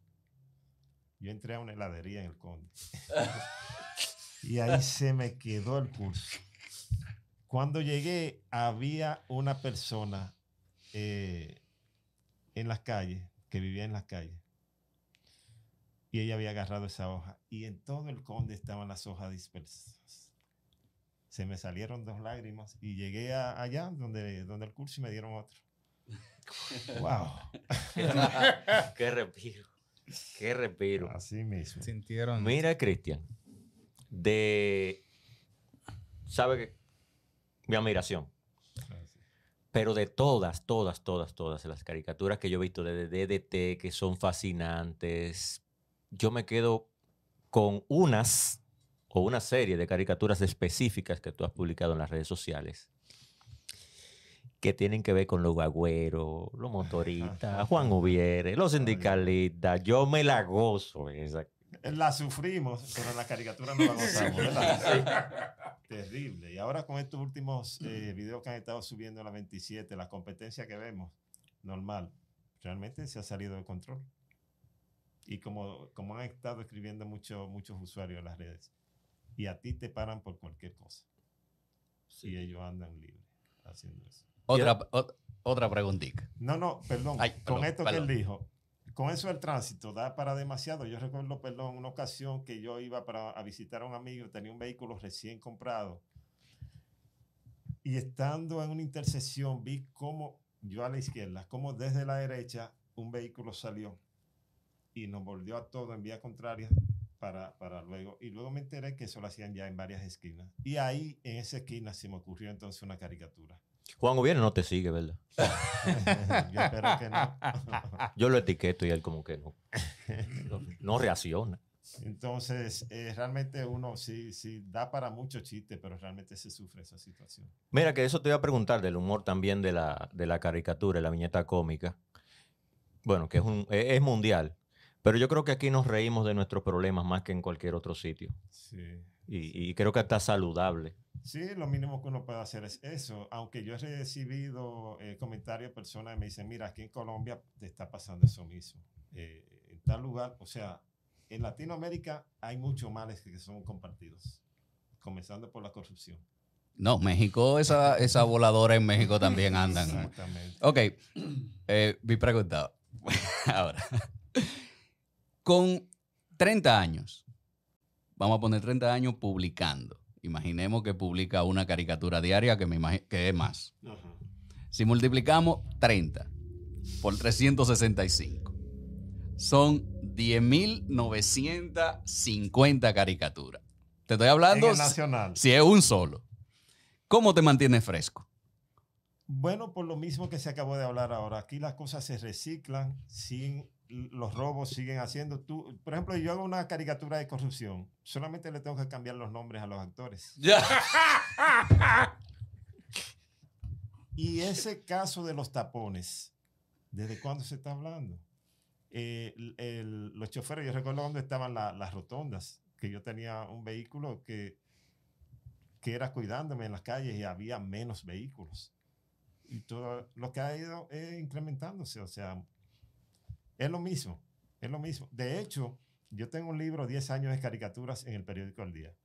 Yo entré a una heladería en el Conde. y ahí se me quedó el curso. Cuando llegué, había una persona eh, en las calles, que vivía en las calles, y ella había agarrado esa hoja, y en todo el conde estaban las hojas dispersas. Se me salieron dos lágrimas y llegué a- allá donde, donde el curso y me dieron otro. ¡Wow! Qué respiro. Qué respiro. Así mismo. Sintieron. Mira, Cristian, de. ¿Sabe qué? Mi admiración. Pero de todas, todas, todas, todas las caricaturas que yo he visto de DDT, que son fascinantes, yo me quedo con unas o una serie de caricaturas específicas que tú has publicado en las redes sociales que tienen que ver con los guagüeros, los motoristas, Juan Ubiere, los sindicalistas. Yo me la gozo. Esa. La sufrimos, pero en la caricatura no la gozamos, ¿verdad? Terrible. Y ahora con estos últimos eh, videos que han estado subiendo en la 27, la competencia que vemos, normal. Realmente se ha salido de control. Y como, como han estado escribiendo muchos muchos usuarios en las redes, y a ti te paran por cualquier cosa. Y ellos andan libres haciendo eso. Otra, ot- otra preguntita. No, no, perdón. Ay, con perdón, esto perdón. que él dijo, con eso el tránsito da para demasiado. Yo recuerdo, perdón, una ocasión que yo iba para, a visitar a un amigo, tenía un vehículo recién comprado. Y estando en una intersección, vi cómo, yo a la izquierda, cómo desde la derecha un vehículo salió y nos volvió a todo en vía contraria para, para luego. Y luego me enteré que eso lo hacían ya en varias esquinas. Y ahí, en esa esquina, se me ocurrió entonces una caricatura. Juan Gobierno no te sigue, ¿verdad? yo espero que no. Yo lo etiqueto y él como que no. No, reacciona. Entonces, eh, realmente uno sí, sí da para mucho chiste, pero realmente se sufre esa situación. Mira, que eso te iba a preguntar del humor también de la, de la caricatura, la viñeta cómica. Bueno, que es, un, es, es mundial. Pero yo creo que aquí nos reímos de nuestros problemas más que en cualquier otro sitio. Sí. Y, y creo que está saludable. Sí, lo mínimo que uno puede hacer es eso. Aunque yo he recibido eh, comentarios de personas que me dicen, mira, aquí en Colombia te está pasando eso mismo. Eh, en tal lugar, o sea, en Latinoamérica hay muchos males que son compartidos, comenzando por la corrupción. No, México, esa, esa voladora en México también andan. Exactamente. Ok, eh, mi pregunta. Ahora, con 30 años, vamos a poner 30 años publicando. Imaginemos que publica una caricatura diaria que, me que es más. Ajá. Si multiplicamos 30 por 365, son 10.950 caricaturas. Te estoy hablando En el nacional. si es un solo. ¿Cómo te mantienes fresco? Bueno, por lo mismo que se acabó de hablar ahora, aquí las cosas se reciclan, siguen, los robos siguen haciendo. Tú, por ejemplo, yo hago una caricatura de corrupción, solamente le tengo que cambiar los nombres a los actores. Y ese caso de los tapones, ¿desde cuándo se está hablando? Eh, el- el- los choferes, yo recuerdo dónde estaban la- las rotondas, que yo tenía un vehículo que, que era cuidándome en las calles y había menos vehículos. Y todo lo que ha ido eh, incrementándose, o sea, es lo mismo, es lo mismo. De hecho, yo tengo un libro, 10 años de caricaturas en el periódico El Día.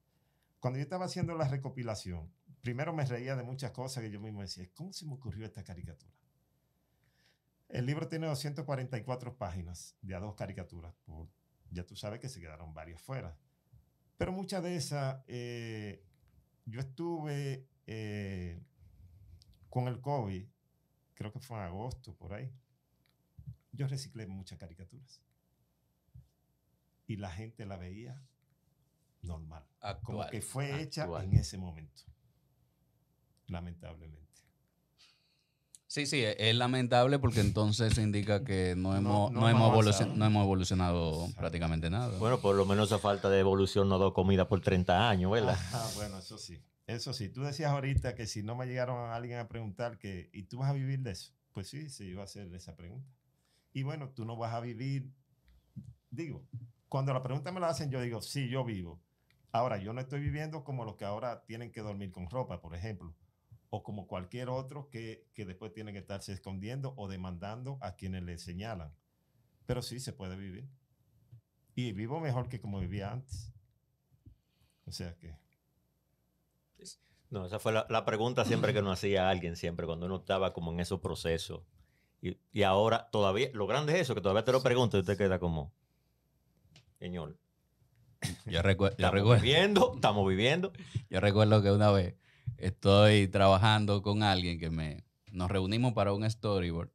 Cuando yo estaba haciendo la recopilación, primero me reía de muchas cosas que yo mismo decía, ¿cómo se me ocurrió esta caricatura? El libro tiene 244 páginas de a dos caricaturas. ya tú sabes que se quedaron varias fuera. Pero muchas de esas, eh, yo estuve eh, con el COVID, creo que fue en agosto, por ahí. Yo reciclé muchas caricaturas. Y la gente la veía normal. Como que fue hecha Actual. en ese momento. Lamentablemente. Sí, sí, es es lamentable porque entonces indica que no hemos, no no, hemos hemos, evolucion- avanzado. no hemos evolucionado Exacto. prácticamente nada. Bueno, por lo menos esa falta de evolución no dio comida por 30 años, ¿verdad? Ah, bueno, eso sí. Eso sí. Tú decías ahorita que si no me llegaron a alguien a preguntar que, ¿y tú vas a vivir de eso? Pues sí, se iba a hacer esa pregunta. Y bueno, tú no vas a vivir. Digo, cuando la pregunta me la hacen, yo digo, sí, yo vivo. Ahora, yo no estoy viviendo como los que ahora tienen que dormir con ropa, por ejemplo. O como cualquier otro que, que después tiene que estarse escondiendo o demandando a quienes le señalan. Pero sí se puede vivir. Y vivo mejor que como vivía antes. O sea que. No, esa fue la, pregunta siempre que nos hacía alguien, siempre, cuando uno estaba como en esos procesos. Y, y ahora todavía, lo grande es eso, que todavía te lo pregunto y usted queda como, señor, Yo, recue- yo estamos recuerdo, viviendo, estamos viviendo. yo recuerdo que una vez estoy trabajando con alguien que me nos reunimos para un storyboard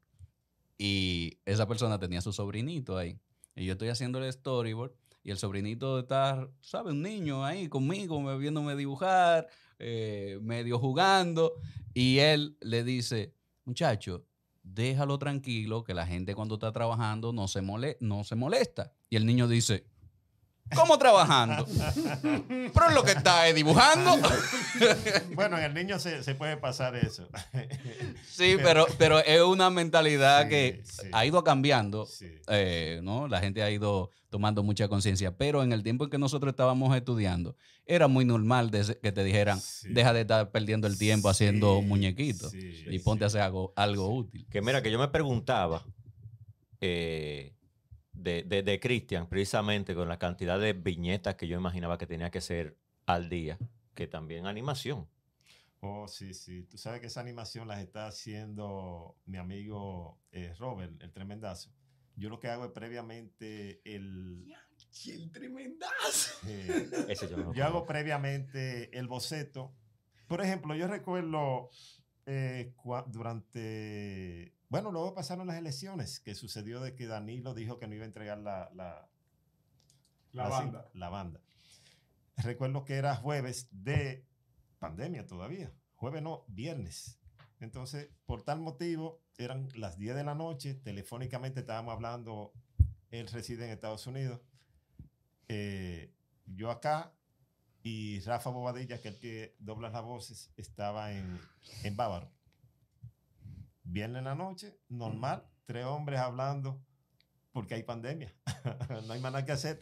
y esa persona tenía su sobrinito ahí. Y yo estoy haciendo el storyboard y el sobrinito está, ¿sabes? Un niño ahí conmigo, me- viéndome dibujar, eh, medio jugando. Y él le dice, muchacho, déjalo tranquilo, que la gente cuando está trabajando no se, mole no se molesta. Y el niño dice, ¿Cómo trabajando? Pero es lo que está es dibujando. Bueno, en el niño se, se puede pasar eso. Sí, pero, pero es una mentalidad Sí, que sí. ha ido cambiando. Sí. eh, ¿no? La gente ha ido tomando mucha conciencia. Pero en el tiempo en que nosotros estábamos estudiando, era muy normal que te dijeran, Sí. deja de estar perdiendo el tiempo haciendo muñequitos sí, y ponte a hacer algo, algo útil. Que mira, que yo me preguntaba eh, de, de, de Cristian, precisamente con la cantidad de viñetas que yo imaginaba que tenía que ser al día, que también animación. Oh, sí, sí. Tú sabes que esa animación las está haciendo mi amigo eh, Robert, el tremendazo. Yo lo que hago es previamente el... el tremendazo. eh, Ese yo no lo yo hago previamente el boceto. Por ejemplo, yo recuerdo eh, durante... Bueno, luego pasaron las elecciones, que sucedió de que Danilo dijo que no iba a entregar la, la, La la banda. cinta, la banda. Recuerdo que era jueves de pandemia todavía. Jueves no, viernes. Entonces, por tal motivo, eran las 10 de la noche. Telefónicamente estábamos hablando. Él reside en Estados Unidos. eh, yo acá. Y Rafa Bobadilla, que el que dobla las voces, estaba en, en Bávaro. Viernes en la noche, normal. Tres hombres hablando porque hay pandemia. no hay más nada que hacer.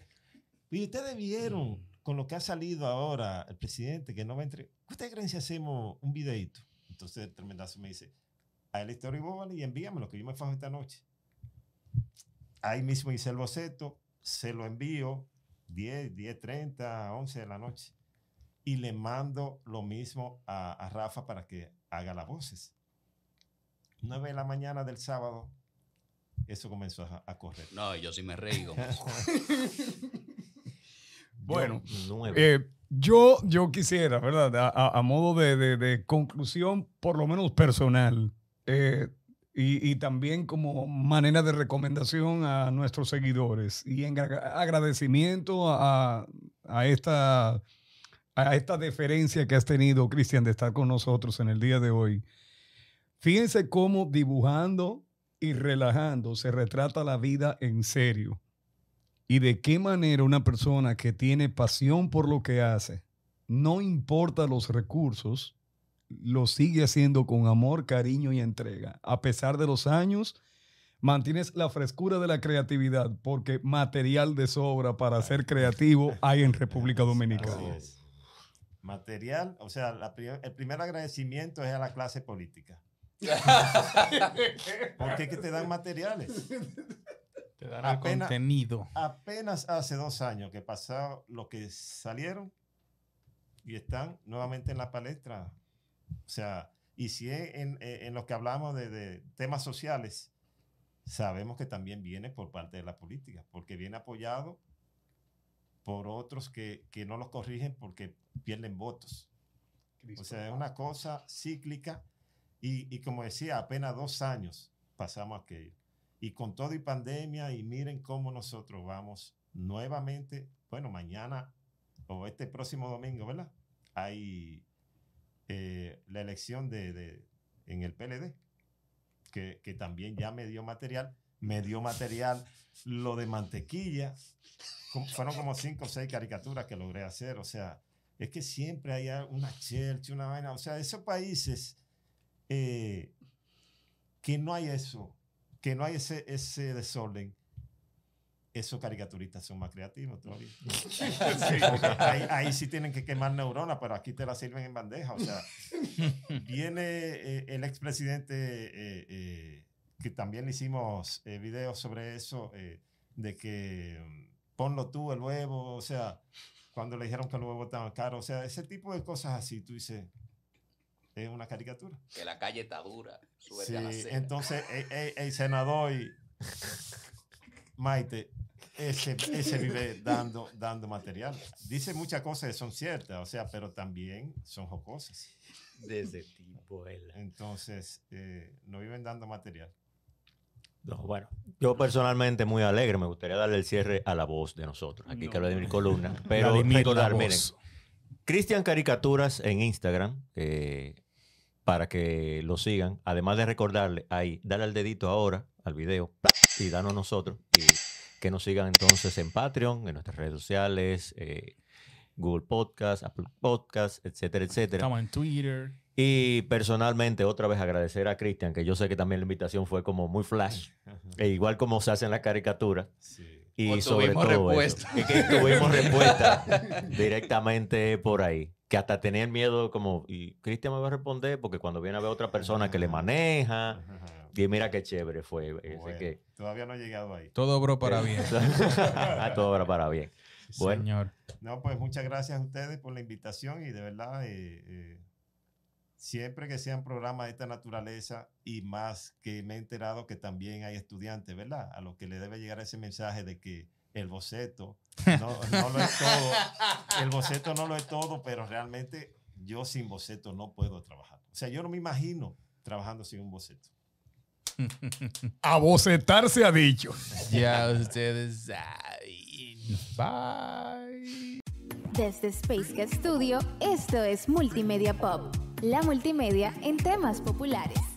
Y ustedes vieron con lo que ha salido ahora el presidente que no va a entre. ¿Qué ustedes creen si hacemos un videito? Entonces el tremendazo me dice, a el storyboard y envíamelo que yo me fajo esta noche. Ahí mismo hice el boceto, se lo envío 10, 10, 30, 11 de la noche. Y le mando lo mismo a, a Rafa para que haga las voces. 9 de la mañana del sábado, eso comenzó a, a correr. No, yo sí me reí. Bueno. Eh, yo, yo quisiera, ¿verdad? A, a- a modo de, de- de conclusión, por lo menos personal, eh, y, y también como manera de recomendación a nuestros seguidores y en agra- agradecimiento a, a esta, a esta deferencia que has tenido, Cristian, de estar con nosotros en el día de hoy. Fíjense cómo dibujando y relajando se retrata la vida en serio y de qué manera una persona que tiene pasión por lo que hace, no importa los recursos, lo sigue haciendo con amor, cariño y entrega. A pesar de los años, mantienes la frescura de la creatividad porque material de sobra para ser creativo hay en República Dominicana. Material, o sea, la el primer agradecimiento es a la clase política. Porque es que te dan materiales. Te dan el Apenas- contenido. Apenas hace dos años que pasaron lo que salieron y están nuevamente en la palestra. O sea, y si es en, en- en lo que hablamos de, de temas sociales, sabemos que también viene por parte de la política, porque viene apoyado por otros que, que no los corrigen porque pierden votos. O sea, es una cosa cíclica y, y como decía, apenas dos años pasamos aquello. Y con todo y pandemia, y miren cómo nosotros vamos nuevamente, bueno, mañana o este próximo domingo, ¿verdad? Hay eh, la elección de, de- en el PLD, que, que también ya me dio material, me dio material lo de mantequilla, como- fueron como cinco o seis caricaturas que logré hacer, o sea, es que siempre hay una church, una vaina, o sea, esos países eh, que no hay eso, que no hay ese, ese desorden, esos caricaturistas son más creativos todavía. Porque ahí, ahí sí tienen que quemar neuronas, pero aquí te la sirven en bandeja. O sea, viene eh, el expresidente, eh, eh, que también le hicimos eh, videos sobre eso, eh, de que mm, ponlo tú el huevo, o sea, cuando le dijeron que el huevo estaba caro, o sea, ese tipo de cosas así, tú dices, es una caricatura. Que la calle está dura. Sí, entonces eh, eh, el senador y Maite, ese, ese vive dando, dando material. Dice muchas cosas que son ciertas, o sea, pero también son jocosas. De ese tipo, él. Entonces, eh, no viven dando material. No, bueno, yo personalmente muy alegre, me gustaría darle el cierre a la voz de nosotros, aquí que habla de mi columna, pero la recordar, miren, Cristian Caricaturas en Instagram, eh, para que lo sigan, además de recordarle ahí, dale al dedito ahora al video y danos nosotros, y que nos sigan entonces en Patreon, en nuestras redes sociales, eh, Google Podcast, Apple Podcast, etcétera, etcétera. Estamos en Twitter. Y personalmente, otra vez agradecer a Cristian, que yo sé que también la invitación fue como muy flash, e igual como se hace en la caricatura. Sí. Y O sobre tuvimos todo respuesta. eso, que, que tuvimos respuesta directamente por ahí. Que hasta tenían miedo como, y Cristian me va a responder porque cuando viene a ver otra persona que le maneja, y mira qué chévere fue. Así que, Todavía no he llegado ahí. Todo obro para bien. a todo ahora para bien. Bueno. Señor. No, pues muchas gracias a ustedes por la invitación y de verdad, eh, eh, siempre que sean programas de esta naturaleza y más que me he enterado que también hay estudiantes, ¿verdad? A los que le debe llegar ese mensaje de que el boceto no, no lo es todo. El boceto no lo es todo, pero realmente yo sin boceto no puedo trabajar. O sea, yo no me imagino trabajando sin un boceto. A bocetar se ha dicho. Ya ustedes saben. Bye. Desde Space Cat Studio, esto es Multimedia Pop, la multimedia en temas populares.